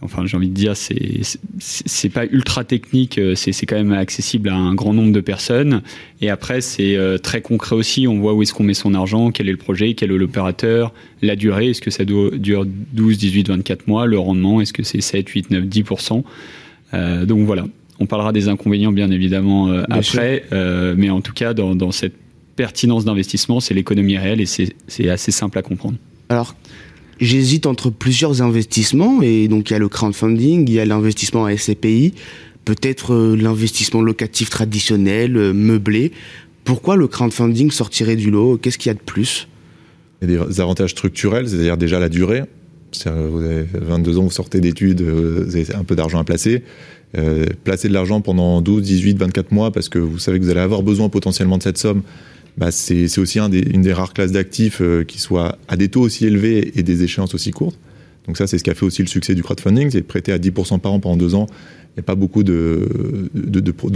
enfin j'ai envie de dire c'est c'est pas ultra technique euh, c'est c'est quand même accessible à un grand nombre de personnes. Et après c'est euh, très concret aussi. On voit où est-ce qu'on met son argent quel est le projet quel est l'opérateur la durée. Est-ce que ça doit, dure 12 18 24 mois? Le rendement est-ce que c'est 7 8 9 10% euh, donc voilà. On parlera des inconvénients bien évidemment euh, après. Mais en tout cas dans, dans cette pertinence d'investissement c'est l'économie réelle et c'est c'est assez simple à comprendre. Alors j'hésite entre plusieurs investissements et donc il y a le crowdfunding, il y a l'investissement à SCPI, peut-être euh, l'investissement locatif traditionnel, euh, meublé. Pourquoi le crowdfunding sortirait du lot? Qu'est-ce qu'il y a de plus? Il y a des avantages structurels, c'est-à-dire déjà la durée. Vous avez 22 ans, vous sortez d'études, vous avez un peu d'argent à placer. Euh, placer de l'argent pendant 12, 18, 24 mois parce que vous savez que vous allez avoir besoin potentiellement de cette somme bah c'est aussi une des rares classes d'actifs euh, qui soit à des taux aussi élevés et des échéances aussi courtes. Donc ça, c'est ce qui a fait aussi le succès du crowdfunding, c'est de prêter à 10% par an pendant deux ans. Il n'y a pas beaucoup de,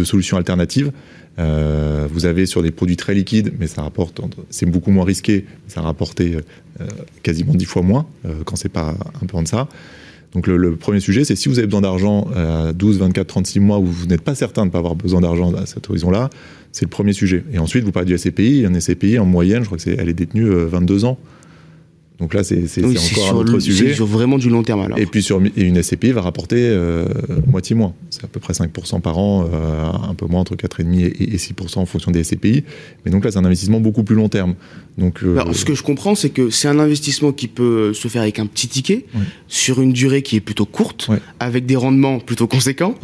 solutions alternatives. Euh, vous avez sur des produits très liquides, mais ça rapporte, c'est beaucoup moins risqué, ça a rapporté euh, quasiment dix fois moins quand c'est pas un peu en deçà. Donc le, premier sujet, c'est si vous avez besoin d'argent à 12, 24, 36 mois où vous n'êtes pas certain de ne pas avoir besoin d'argent à cet horizon-là, c'est le premier sujet. Et ensuite, vous parlez du SCPI. Un SCPI, en moyenne, je crois qu'elle est, est détenue 22 ans. Donc là, c'est encore un autre sujet. C'est sur vraiment du long terme alors. Et puis sur une SCPI va rapporter euh, moitié moins. C'est à peu près 5% par an, euh, un peu moins entre 4,5 et, et 6% en fonction des SCPI. Mais donc là, c'est un investissement beaucoup plus long terme. Donc, euh, alors, ce que je comprends, c'est que c'est un investissement qui peut se faire avec un petit ticket, sur une durée qui est plutôt courte, avec des rendements plutôt conséquents.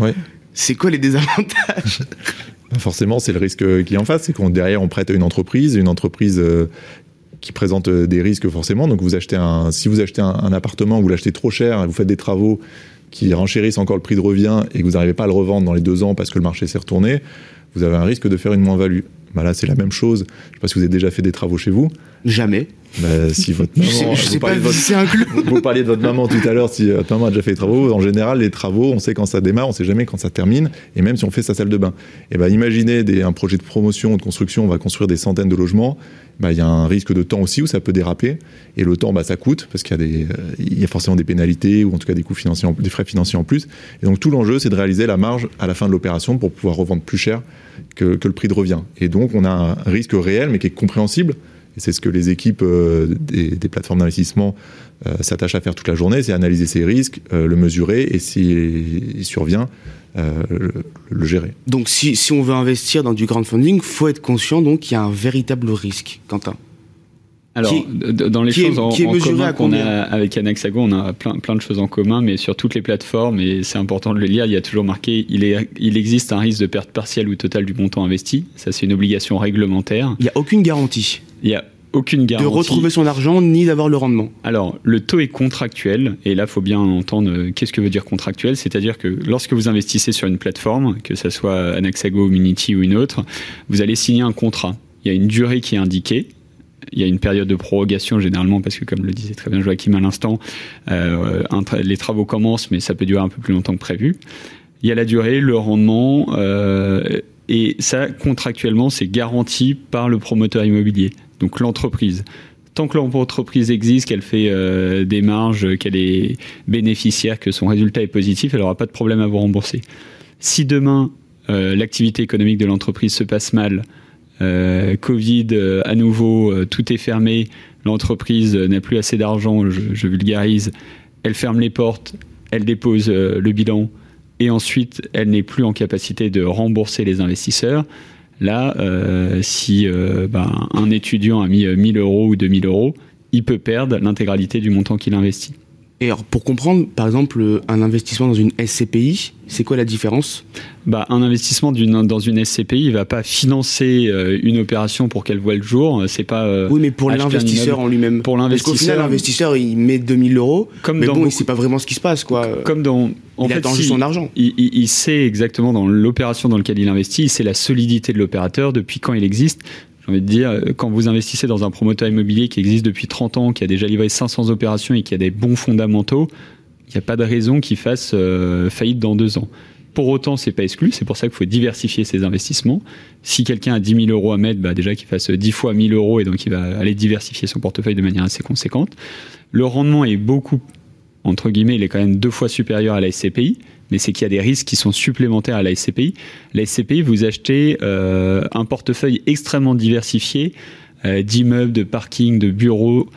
C'est quoi les désavantages? <laughs> Forcément, c'est le risque qui est en face, c'est qu'on derrière on prête à une entreprise, une entreprise qui présente euh, des risques forcément. Donc vous achetez un, si vous achetez un, appartement, vous l'achetez trop cher, vous faites des travaux qui renchérissent encore le prix de revient et que vous n'arrivez pas à le revendre dans les deux ans parce que le marché s'est retourné, vous avez un risque de faire une moins-value. Bah là, c'est la même chose. Je ne sais pas si vous avez déjà fait des travaux chez vous. Jamais. Si votre maman, je sais, pas un club. Vous parliez de votre maman tout à l'heure, si votre maman a déjà fait des travaux, en général, les travaux, on sait quand ça démarre, on sait jamais quand ça termine, et même si on fait sa salle de bain. Et ben, imaginez des, un projet de promotion, de construction, on va construire des centaines de logements, bah, il y a un risque de temps aussi où ça peut déraper, et le temps, bah, ça coûte, parce qu'il y, a des, euh, il y a forcément des pénalités, ou en tout cas des coûts financiers, des frais financiers en plus. Et donc tout l'enjeu, c'est de réaliser la marge à la fin de l'opération pour pouvoir revendre plus cher que, que le prix de revient. Et donc on a un risque réel, mais qui est compréhensible, et c'est ce que les équipes euh, des, plateformes d'investissement euh, s'attachent à faire toute la journée, c'est analyser ces risques, euh, le mesurer et s'il survient, le, gérer. Donc si, si, on veut investir dans du crowdfunding, il faut être conscient donc qu'il y a un véritable risque, Quentin. Alors, dans les choses en, commun qu'on a avec Anaxago, on a plein, plein de choses en commun, mais sur toutes les plateformes, et c'est important de le lire, il y a toujours marqué il, est, il existe un risque de perte partielle ou totale du montant investi. Ça, c'est une obligation réglementaire. Il n'y a aucune garantie. Il y a aucune garantie. De retrouver son argent ni d'avoir le rendement. Alors, le taux est contractuel, et là, il faut bien entendre euh, qu'est-ce que veut dire contractuel? C'est-à-dire que lorsque vous investissez sur une plateforme, que ce soit Anaxago, Minity ou une autre, vous allez signer un contrat. Il y a une durée qui est indiquée, il y a une période de prorogation généralement parce que comme le disait très bien Joachim à l'instant, euh, les travaux commencent mais ça peut durer un peu plus longtemps que prévu. Il y a la durée, le rendement euh, et ça contractuellement c'est garanti par le promoteur immobilier, donc l'entreprise. Tant que l'entreprise existe, qu'elle fait euh, des marges, qu'elle est bénéficiaire, que son résultat est positif, elle n'aura pas de problème à vous rembourser. Si demain l'activité économique de l'entreprise se passe mal, euh, Covid euh, à nouveau, euh, tout est fermé, l'entreprise n'a plus assez d'argent, je, vulgarise, elle ferme les portes, elle dépose le bilan et ensuite elle n'est plus en capacité de rembourser les investisseurs. Là, si ben, un étudiant a mis 1000 euros ou 2000 euros, il peut perdre l'intégralité du montant qu'il investit. Et alors, pour comprendre, par exemple, un investissement dans une SCPI, c'est quoi la différence? Bah, Un investissement dans une SCPI, il va pas financer euh, une opération pour qu'elle voit le jour. C'est pas. Euh, oui, mais pour l'investisseur en lui-même. Pour l'investisseur. Parce qu'au final, l'investisseur, il met 2000 euros. Comme mais bon, il sait pas vraiment ce qui se passe, quoi. Comme dans. En il fait, attend juste son argent. Il, il, sait exactement dans l'opération dans laquelle il investit, il sait la solidité de l'opérateur, depuis quand il existe j'ai envie de dire, quand vous investissez dans un promoteur immobilier qui existe depuis 30 ans, qui a déjà livré 500 opérations et qui a des bons fondamentaux, il n'y a pas de raison qu'il fasse euh, faillite dans deux ans. Pour autant, c'est pas exclu, c'est pour ça qu'il faut diversifier ses investissements. Si quelqu'un a 10 000 euros à mettre, bah déjà qu'il fasse 10 fois 1000 euros et donc il va aller diversifier son portefeuille de manière assez conséquente. Le rendement est beaucoup, entre guillemets, il est quand même deux fois supérieur à la SCPI, mais c'est qu'il y a des risques qui sont supplémentaires à la SCPI. La SCPI, vous achetez euh, un portefeuille extrêmement diversifié euh, d'immeubles, de parkings, de bureaux,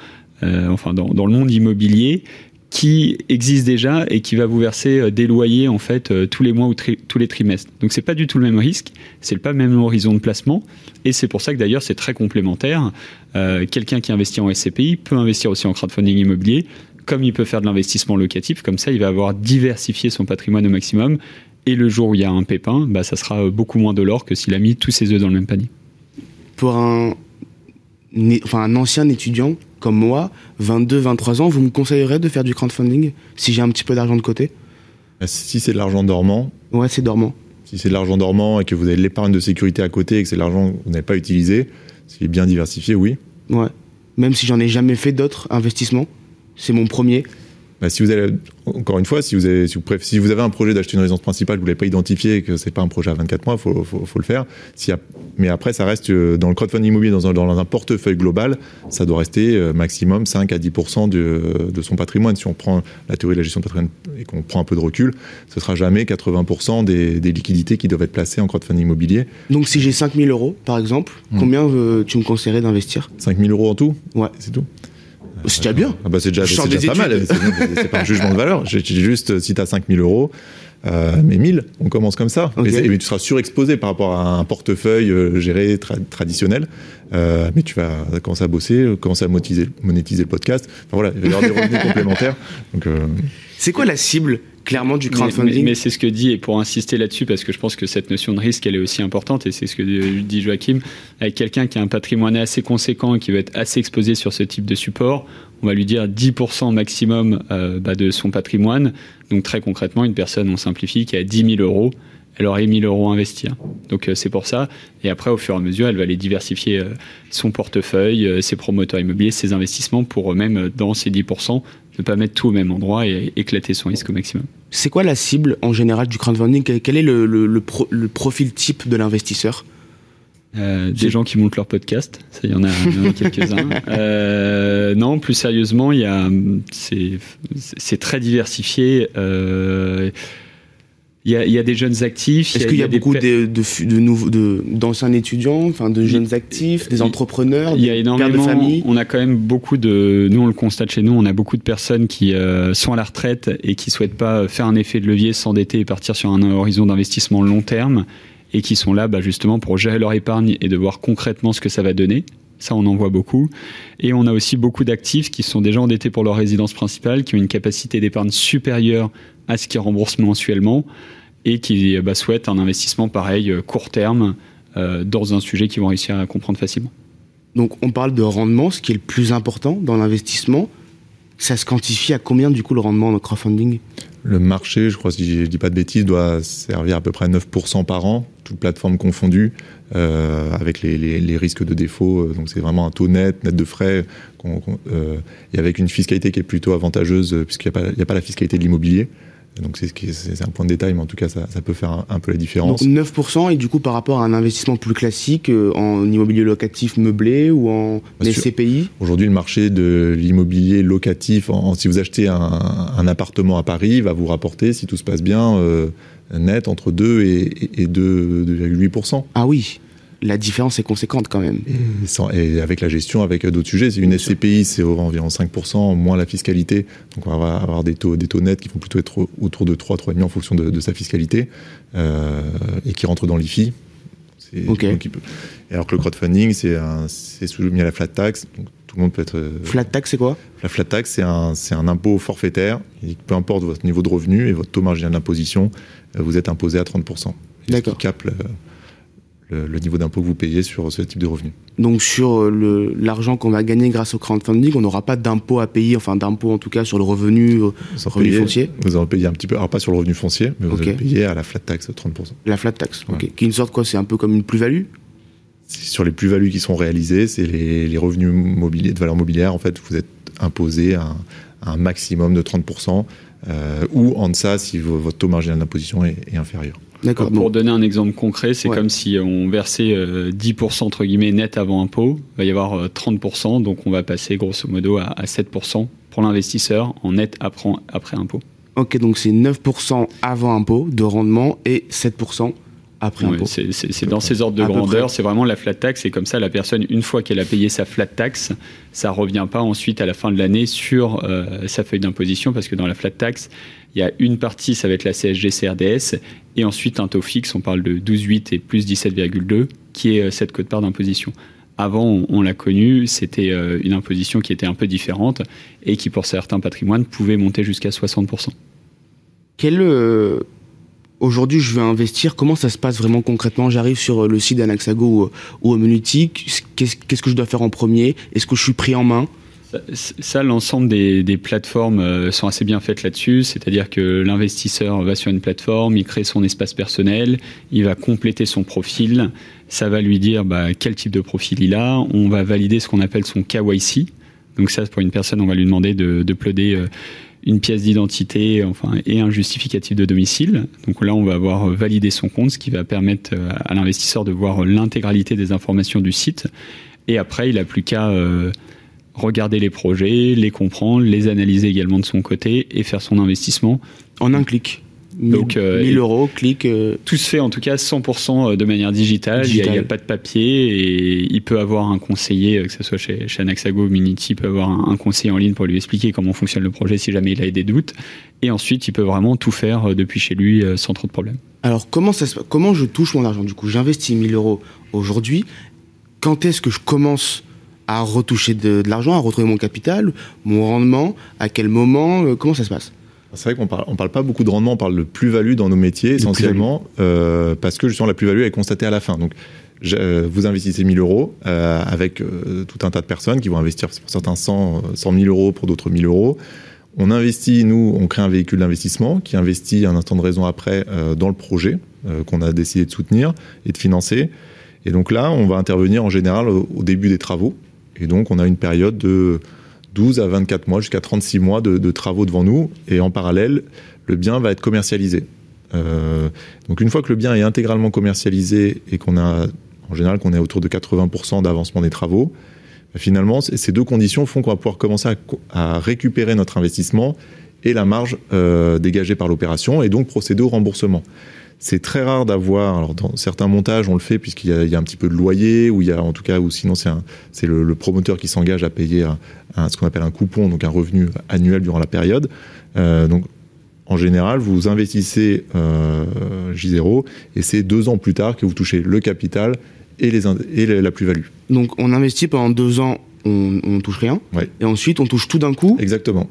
euh, enfin dans, le monde immobilier qui existe déjà et qui va vous verser des loyers en fait tous les mois ou tous les trimestres. Donc c'est pas du tout le même risque, c'est pas le même horizon de placement et c'est pour ça que d'ailleurs c'est très complémentaire. Quelqu'un qui investit en SCPI peut investir aussi en crowdfunding immobilier comme il peut faire de l'investissement locatif, comme ça il va avoir diversifié son patrimoine au maximum. Et le jour où il y a un pépin, bah, ça sera beaucoup moins de l'or que s'il a mis tous ses œufs dans le même panier. Pour un, enfin, un ancien étudiant comme moi, 22, 23 ans, vous me conseillerez de faire du crowdfunding si j'ai un petit peu d'argent de côté? Bah, Si c'est de l'argent dormant. Ouais, c'est dormant. Si c'est de l'argent dormant et que vous avez l'épargne de sécurité à côté et que c'est l'argent que vous n'avez pas utilisé, s'il est bien diversifié, oui. Ouais. Même si j'en ai jamais fait d'autres investissements c'est mon premier. bah, si vous avez, encore une fois, si vous avez, si vous, si vous avez un projet d'acheter une résidence principale, vous l'avez pas identifié, que c'est pas un projet à 24 mois, faut, faut, faut le faire. Si mais après, ça reste euh, dans le crowdfunding immobilier, dans un, dans un portefeuille global, ça doit rester euh, maximum 5 à 10 de, de son patrimoine. Si on prend la théorie de la gestion de patrimoine et qu'on prend un peu de recul, ce sera jamais 80 des, des, liquidités qui doivent être placées en crowdfunding immobilier. Donc, si j'ai 5 000 euros, par exemple, hmm. combien euh, tu me conseillerais d'investir? 5 000 euros en tout? Ouais. C'est tout? C'est déjà bien. Ah bah c'est déjà, pas mal. C'est pas un jugement de valeur. Dis juste, si tu as 5000 euros, euh, mais 1000, on commence comme ça. Mais, tu seras surexposé par rapport à un portefeuille euh, géré traditionnel. Euh, mais tu vas commencer à bosser, commencer à monétiser, monétiser le podcast. Enfin voilà, il va y avoir des revenus <laughs> complémentaires. Donc, euh... C'est quoi la cible clairement du crowdfunding. Mais, c'est ce que dit, et pour insister là-dessus, parce que je pense que cette notion de risque, elle est aussi importante, et c'est ce que dit Joachim, avec quelqu'un qui a un patrimoine assez conséquent et qui va être assez exposé sur ce type de support, on va lui dire 10% maximum euh, bah, de son patrimoine. Donc très concrètement, une personne, on simplifie, qui a 10 000 euros, elle aurait 1000 euros à investir. Donc euh, c'est pour ça. Et après, au fur et à mesure, elle va aller diversifier euh, son portefeuille, ses promoteurs immobiliers, ses investissements pour même dans ces 10% ne pas mettre tout au même endroit et éclater son risque au maximum. C'est quoi la cible en général du crowdfunding? Quel est le, profil type de l'investisseur? Euh, des gens qui montent leur podcast, ça il y en a, quelques-uns. <laughs> Euh, non, plus sérieusement, il y a, c'est, très diversifié. Euh, il y, a, des jeunes actifs. Est-ce qu'il y, a, beaucoup de, de, d'anciens étudiants, enfin de jeunes actifs, des entrepreneurs, il y a énormément, de famille? On a quand même beaucoup de. Nous, on le constate chez nous, on a beaucoup de personnes qui euh, sont à la retraite et qui souhaitent pas faire un effet de levier, s'endetter et partir sur un horizon d'investissement long terme et qui sont là bah, justement pour gérer leur épargne et de voir concrètement ce que ça va donner. Ça, on en voit beaucoup. Et on a aussi beaucoup d'actifs qui sont déjà endettés pour leur résidence principale, qui ont une capacité d'épargne supérieure à ce qu'ils remboursent mensuellement et qui bah, souhaitent un investissement pareil, euh, court terme, euh, dans un sujet qu'ils vont réussir à comprendre facilement. Donc on parle de rendement, ce qui est le plus important dans l'investissement. Ça se quantifie à combien du coup le rendement en crowdfunding? Le marché, je crois, si je ne dis pas de bêtises, doit servir à peu près 9% par an, toutes plateformes confondues, euh, avec les, risques de défaut. Donc c'est vraiment un taux net, net de frais, et avec une fiscalité qui est plutôt avantageuse, puisqu'il n'y a, pas la fiscalité de l'immobilier. Donc c'est un point de détail, mais en tout cas, ça, peut faire un, peu la différence. Donc 9%, et du coup, par rapport à un investissement plus classique euh, en immobilier locatif meublé ou en bah, SCPI Aujourd'hui, le marché de l'immobilier locatif, si vous achetez un, appartement à Paris, va vous rapporter, si tout se passe bien, euh, net entre 2 et, et 2,8%. Ah oui la différence est conséquente quand même. Et, avec la gestion, avec d'autres sujets, c'est une SCPI, c'est environ 5%, moins la fiscalité. Donc on va avoir des taux, des taux nets qui vont plutôt être autour de 3, 3,5 en fonction de, sa fiscalité, euh, et qui rentrent dans l'IFI. alors que le crowdfunding, c'est soumis à la flat tax. Donc tout le monde peut être. Euh, flat tax, c'est quoi? La flat tax, c'est un, un, impôt forfaitaire. peu importe votre niveau de revenu et votre taux marginal d'imposition, euh, vous êtes imposé à 30%. D'accord. Qui le, niveau d'impôt que vous payez sur ce type de revenus. Donc sur euh, l'argent qu'on va gagner grâce au crowdfunding, on n'aura pas d'impôt à payer, enfin d'impôt en tout cas sur le revenu, euh, foncier Vous allez payer un petit peu, alors pas sur le revenu foncier, mais vous allez payer à la flat tax 30%. La flat tax, ok. Qui est une sorte quoi C'est un peu comme une plus-value Sur les plus-values qui sont réalisées, c'est les, revenus mobiliers, de valeur mobilière, en fait, vous êtes imposé à, un maximum de 30%, euh, ou en deçà si votre taux marginal d'imposition est inférieur. Pour donner un exemple concret, c'est comme si on versait 10% euh, entre guillemets net avant impôt, il va y avoir 30%, euh, donc on va passer grosso modo à, 7% pour l'investisseur en net après, après impôt. Ok, donc c'est 9% avant impôt de rendement et 7% après impôt. C'est dans ces ordres de grandeur, c'est vraiment la flat tax, et comme ça la personne, une fois qu'elle a payé sa flat tax, ça revient pas ensuite à la fin de l'année sur euh, sa feuille d'imposition, parce que dans la flat tax, il y a une partie, ça va être la CSG CRDS, et ensuite un taux fixe, on parle de 12,8 et plus 17,2, qui est euh, cette cote-part d'imposition. Avant, on, l'a connu, c'était euh, une imposition qui était un peu différente et qui, pour certains patrimoines, pouvait monter jusqu'à 60%. Quel, aujourd'hui, je veux investir, comment ça se passe vraiment concrètement? J'arrive sur le site d'Anaxago ou, ou Homenutic, qu'est-ce que je dois faire en premier? Est-ce que je suis pris en main? Ça, l'ensemble des, plateformes euh, sont assez bien faites là-dessus. C'est-à-dire que l'investisseur va sur une plateforme, il crée son espace personnel, il va compléter son profil. Ça va lui dire bah, quel type de profil il a. On va valider ce qu'on appelle son KYC. Donc ça, pour une personne, on va lui demander de, de une pièce d'identité enfin, et un justificatif de domicile. Donc là, on va avoir validé son compte, ce qui va permettre à l'investisseur de voir l'intégralité des informations du site. Et après, il n'a plus qu'à regarder les projets, les comprendre, les analyser également de son côté et faire son investissement. En un clic. Donc, 1000 euh, euros, clic. euh, Tout se fait en tout cas 100% de manière digitale. Il n'y a, pas de papier et il peut avoir un conseiller, euh, que ce soit chez, chez Anaxago ou Minity, il peut avoir un, un conseiller en ligne pour lui expliquer comment fonctionne le projet si jamais il a des doutes. Et ensuite, il peut vraiment tout faire euh, depuis chez lui euh, sans trop de problèmes. Alors, comment, ça se, comment je touche mon argent? Du coup, j'investis 1000 euros aujourd'hui. Quand est-ce que je commence à retoucher de, de l'argent, à retrouver mon capital, mon rendement? À quel moment? Euh, Comment ça se passe? C'est vrai qu'on parle, on parle pas beaucoup de rendement, on parle de plus-value dans nos métiers essentiellement euh, parce que justement la plus-value est constatée à la fin. Donc je- euh, vous investissez 1000 euros euh, avec tout un tas de personnes qui vont investir pour certains 100, euh, 100 000 euros, pour d'autres 1000 euros. On investit, nous, on crée un véhicule d'investissement qui investit un instant de raison après dans le projet qu'on a décidé de soutenir et de financer. Et donc là, on va intervenir en général au, au début des travaux. Et donc, on a une période de 12 à 24 mois, jusqu'à 36 mois de, travaux devant nous. Et en parallèle, le bien va être commercialisé. Euh, donc, une fois que le bien est intégralement commercialisé et qu'on a, en général, qu'on est autour de 80% d'avancement des travaux, bah, finalement, ces deux conditions font qu'on va pouvoir commencer à, co- à récupérer notre investissement et la marge euh, dégagée par l'opération et donc procéder au remboursement. C'est très rare d'avoir, alors dans certains montages on le fait puisqu'il y, a- il y a un petit peu de loyer ou il y a en tout cas ou sinon c'est le, le promoteur qui s'engage à payer un, un- ce qu'on appelle un coupon, donc un revenu annuel durant la période. Euh, donc en général, vous investissez euh, J0 et c'est deux ans plus tard que vous touchez le capital et, les, ind- et la plus-value. Donc, on investit pendant deux ans, on, on touche rien. Ouais. Et ensuite, on touche tout d'un coup. Exactement,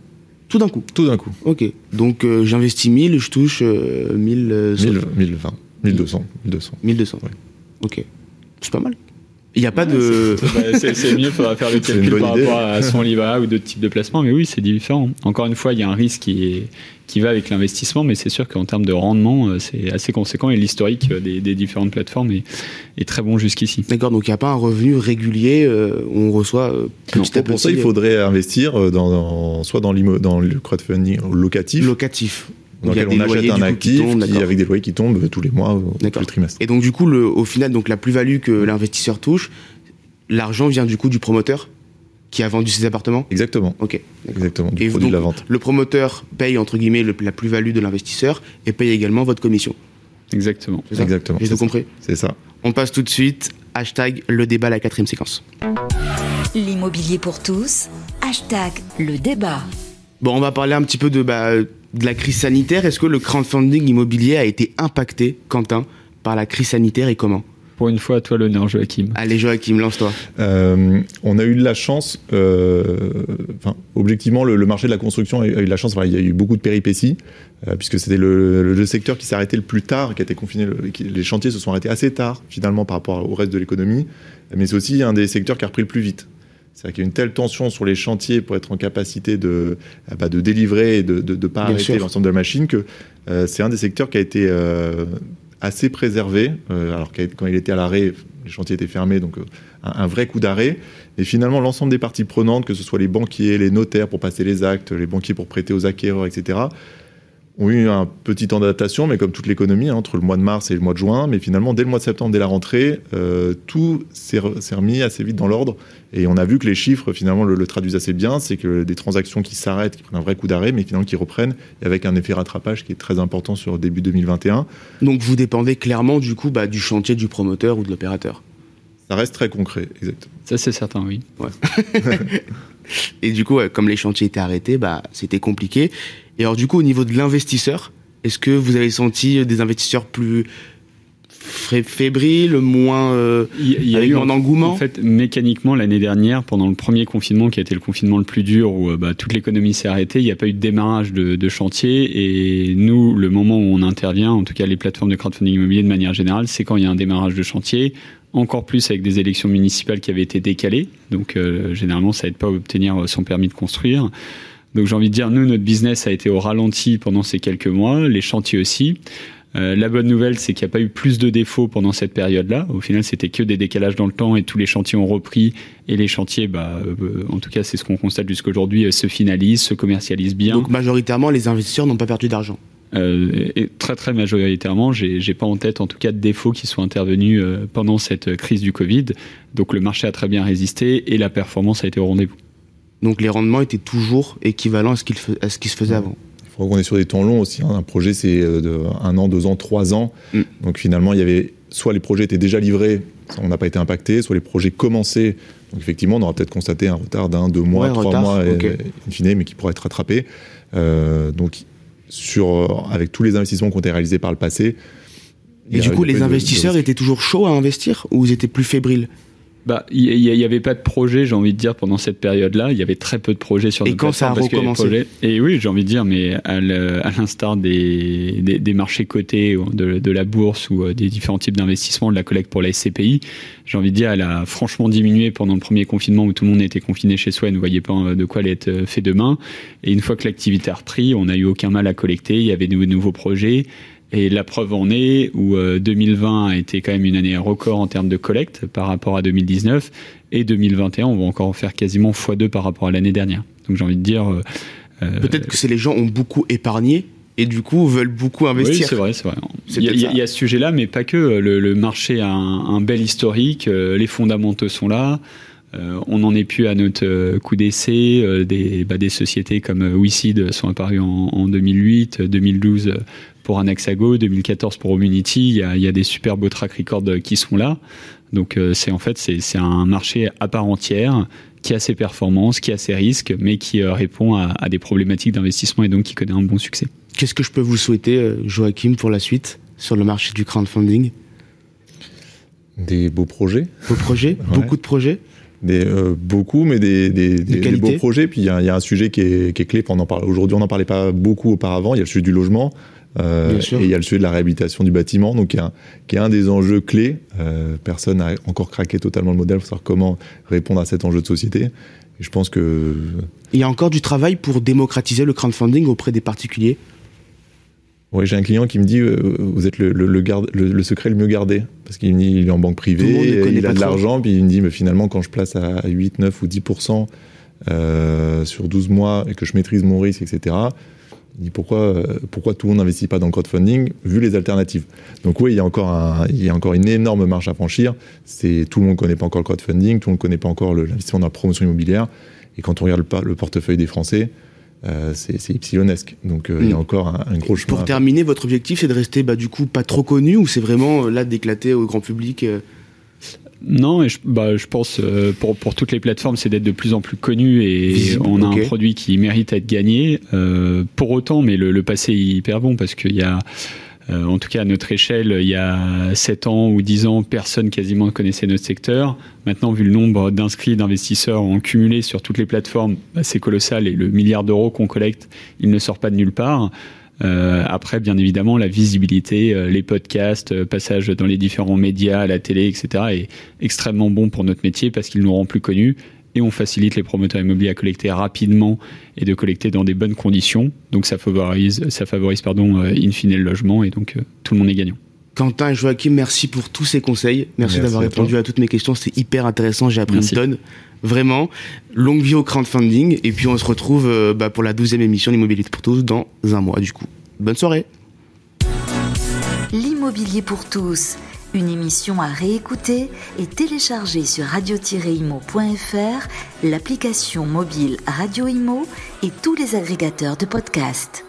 Tout d'un coup. tout d'un coup. Ok. Donc, euh, j'investis 1000, je touche euh, 1000, euh, 1000, 1020, 1200, 1200. 1200. Ouais. Ok. C'est pas mal. Il n'y a pas de. Bah, c'est c'est mieux, il faudra faire le calcul par idée. rapport à son livret A ou d'autres types de placements, mais oui, c'est différent. Encore une fois, il y a un risque qui, est, qui va avec l'investissement, mais c'est sûr qu'en termes de rendement, euh, c'est assez conséquent et l'historique euh, des, des différentes plateformes est, est très bon jusqu'ici. D'accord, donc il n'y a pas un revenu régulier euh, où on reçoit euh, Non, petit à Pour ça, il faudrait investir dans, dans- soit dans, l'immo- dans le crowdfunding locatif, locatif. Dans Il y a lequel des on achète loyers, un qui actif tombent, qui- avec des loyers qui tombent tous les mois, ou tous les trimestres. Et donc du coup, le, au final, donc la plus-value que l'investisseur touche, l'argent vient du coup du promoteur qui a vendu ses appartements? Exactement, Ok. exactement, du Et produit donc, de la vente. le promoteur paye entre guillemets le- la plus-value de l'investisseur et paye également votre commission. Exactement. Ça? Exactement, J'ai tout compris. C'est ça. On passe tout de suite. Hashtag le débat, la quatrième séquence. L'immobilier pour tous. Hashtag le débat. Bon, on va parler un petit peu de, bah, de la crise sanitaire. Est-ce que le crowdfunding immobilier a été impacté, Quentin, par la crise sanitaire et comment? Pour une fois, à toi l'honneur, Joachim. Allez, Joachim, lance-toi. Euh, on a eu de la chance, euh, enfin, objectivement, le, le marché de la construction a eu a eu de la chance. Enfin, il y a eu beaucoup de péripéties, euh, puisque c'était le, le- le secteur qui s'est arrêté le plus tard, qui a été confiné. le- qui- les chantiers se sont arrêtés assez tard, finalement, par rapport au reste de l'économie. Mais c'est aussi un des secteurs qui a repris le plus vite. C'est-à-dire qu'il y a une telle tension sur les chantiers pour être en capacité de, ah bah, de délivrer et de ne pas Bien arrêter l'ensemble de la machine que euh, c'est un des secteurs qui a été euh, assez préservé. euh, alors quand il était à l'arrêt, les chantiers étaient fermés, donc euh, un, un vrai coup d'arrêt. Et finalement, l'ensemble des parties prenantes, que ce soit les banquiers, les notaires pour passer les actes, les banquiers pour prêter aux acquéreurs, etc., ont eu un petit temps d'adaptation, mais comme toute l'économie, hein, entre le mois de mars et le mois de juin. Mais finalement, dès le mois de septembre, dès la rentrée, euh, tout s'est re- s'est remis assez vite dans l'ordre. Et on a vu que les chiffres, finalement, le, le traduisent assez bien. C'est que des transactions qui s'arrêtent, qui prennent un vrai coup d'arrêt, mais finalement qui reprennent, et avec un effet rattrapage qui est très important sur début 2021. Donc vous dépendez clairement du coup bah, du chantier du promoteur ou de l'opérateur. Ça reste très concret, exactement. Ça, c'est certain, oui. <laughs> Et du coup, comme les chantiers étaient arrêtés, bah, c'était compliqué. Et alors du coup, au niveau de l'investisseur, est-ce que vous avez senti des investisseurs plus fé- fébriles, moins euh, Il y- a avec eu moins en- d'engouement En fait, mécaniquement, l'année dernière, pendant le premier confinement, qui a été le confinement le plus dur, où euh, bah, toute l'économie s'est arrêtée, il n'y a pas eu de démarrage de, de chantier. Et nous, le moment où on intervient, en tout cas les plateformes de crowdfunding immobilier de manière générale, c'est quand il y a un démarrage de chantier, encore plus avec des élections municipales qui avaient été décalées. Donc, euh, généralement, ça aide pas à obtenir euh, son permis de construire. Donc, j'ai envie de dire, nous, notre business a été au ralenti pendant ces quelques mois, les chantiers aussi. Euh, la bonne nouvelle, c'est qu'il n'y a pas eu plus de défauts pendant cette période-là. Au final, c'était que des décalages dans le temps et tous les chantiers ont repris. Et les chantiers, bah, euh, en tout cas, c'est ce qu'on constate jusqu'aujourd'hui, se finalisent, se commercialisent bien. Donc majoritairement, les investisseurs n'ont pas perdu d'argent. Euh, et très très majoritairement, j'ai pas en tête en tout cas de défauts qui sont intervenus pendant cette crise du Covid. Donc le marché a très bien résisté et la performance a été au rendez-vous. Donc les rendements étaient toujours équivalents à ce, ce qui se faisait avant. Il faut qu'on est sur des temps longs aussi. Hein. Un projet, c'est euh, de un an, deux ans, trois ans. Mm. Donc finalement, il y avait soit les projets étaient déjà livrés, on n'a pas été impacté, soit les projets commençaient. Donc effectivement, on aura peut-être constaté un retard d'un, deux mois, trois mois, in fine, mais qui pourrait être rattrapé. Euh, donc sur, avec tous les investissements qui ont été réalisés par le passé. Et du coup, les investisseurs étaient toujours chauds à investir ou ils étaient plus fébriles? Bah, il n'y avait pas de projet, j'ai envie de dire, pendant cette période-là. Il y avait très peu de projets sur Et quand ça a recommencé Et oui, j'ai envie de dire, mais à l'instar des, des, marchés cotés, de, de, la bourse ou euh, des différents types d'investissements, de la collecte pour la SCPI, j'ai envie de dire, elle a franchement diminué pendant le premier confinement où tout le monde était confiné chez soi et ne voyait pas euh, de quoi elle être euh, fait demain. Et une fois que l'activité a repris, on n'a eu aucun mal à collecter. Il y avait de nouveaux projets. Et la preuve en est où 2020 euh, a été quand même une année record en termes de collecte par rapport à 2019. Et 2021, on va encore en faire quasiment x2 par rapport à l'année dernière. Donc j'ai envie de dire... Euh, euh, Peut-être que c'est les gens ont beaucoup épargné et du coup veulent beaucoup investir. Oui, c'est vrai, c'est vrai. Il y, a, ce sujet-là, mais pas que. Le, marché a un, bel historique, les fondamentaux sont là. on n'en est plus à notre coup d'essai. des, bah, des sociétés comme WeSeed sont apparues en, en 2008, 2012 pour Anaxago, 2014 pour Omunity, il y a, il y a des super beaux track records qui sont là. Donc euh, c'est en fait c'est un marché à part entière qui a ses performances, qui a ses risques, mais qui euh, répond à, à, des problématiques d'investissement et donc qui connaît un bon succès. Qu'est-ce que je peux vous souhaiter, euh, Joachim, pour la suite sur le marché du crowdfunding? Des beaux projets. Beaux projets Beaucoup de projets des, beaucoup, mais des, des, des, beaux projets. Puis il y, y, a un sujet qui est, qui est clé. Aujourd'hui, on n'en parlait pas beaucoup auparavant. Il y a le sujet du logement. Euh, et il y a le sujet de la réhabilitation du bâtiment, donc qui est un, qui est un des enjeux clés. Euh, personne n'a encore craqué totalement le modèle pour savoir comment répondre à cet enjeu de société. Et je pense que il y a encore du travail pour démocratiser le crowdfunding auprès des particuliers. Oui, j'ai un client qui me dit euh, vous êtes le, le, le, garde, le, secret le mieux gardé parce qu'il est en banque privée, il a de l'argent, puis il me dit mais finalement quand je place à 8, 9 ou 10% euh, sur 12 mois et que je maîtrise mon risque, etc dit pourquoi, euh, pourquoi tout le monde n'investit pas dans le crowdfunding vu les alternatives. Donc oui, il y a encore, un, il y a encore une énorme marche à franchir. C'est tout le monde ne connaît pas encore le crowdfunding, tout le monde ne connaît pas encore l'investissement dans la promotion immobilière. Et quand on regarde le, portefeuille des Français, euh, c'est ypsilonesque. Donc euh, il y a mm. encore un, gros chemin. Pour terminer, votre objectif c'est de rester bah, du coup pas trop connu ou c'est vraiment là d'éclater au grand public non, et je, bah, je pense euh, pour, pour toutes les plateformes, c'est d'être de plus en plus connu et on a un produit qui mérite à être gagné. Euh, pour autant, mais le, le, passé est hyper bon parce qu'il y a, euh, en tout cas à notre échelle, il y a 7 ans ou 10 ans, personne quasiment ne connaissait notre secteur. Maintenant, vu le nombre d'inscrits, d'investisseurs en cumulé sur toutes les plateformes, bah, c'est colossal et le milliard d'euros qu'on collecte, il ne sort pas de nulle part. Euh, après, bien évidemment, la visibilité, euh, les podcasts, euh, passage dans les différents médias, la télé, etc., est extrêmement bon pour notre métier parce qu'ils nous rend plus connus et on facilite les promoteurs immobiliers à collecter rapidement et de collecter dans des bonnes conditions. Donc ça favorise, ça favorise pardon, in fine le logement et donc tout le monde est gagnant. Quentin et Joachim, merci pour tous ces conseils. Merci, d'avoir répondu à, toutes mes questions. C'est hyper intéressant. J'ai appris une tonne. Vraiment. Longue vie au crowdfunding. Et puis on se retrouve euh, bah, pour la douzième émission d'Immobilier pour tous dans un mois du coup. Bonne soirée. L'immobilier pour tous. Une émission à réécouter et télécharger sur radio-imo.fr, l'application mobile Radio Imo et tous les agrégateurs de podcasts.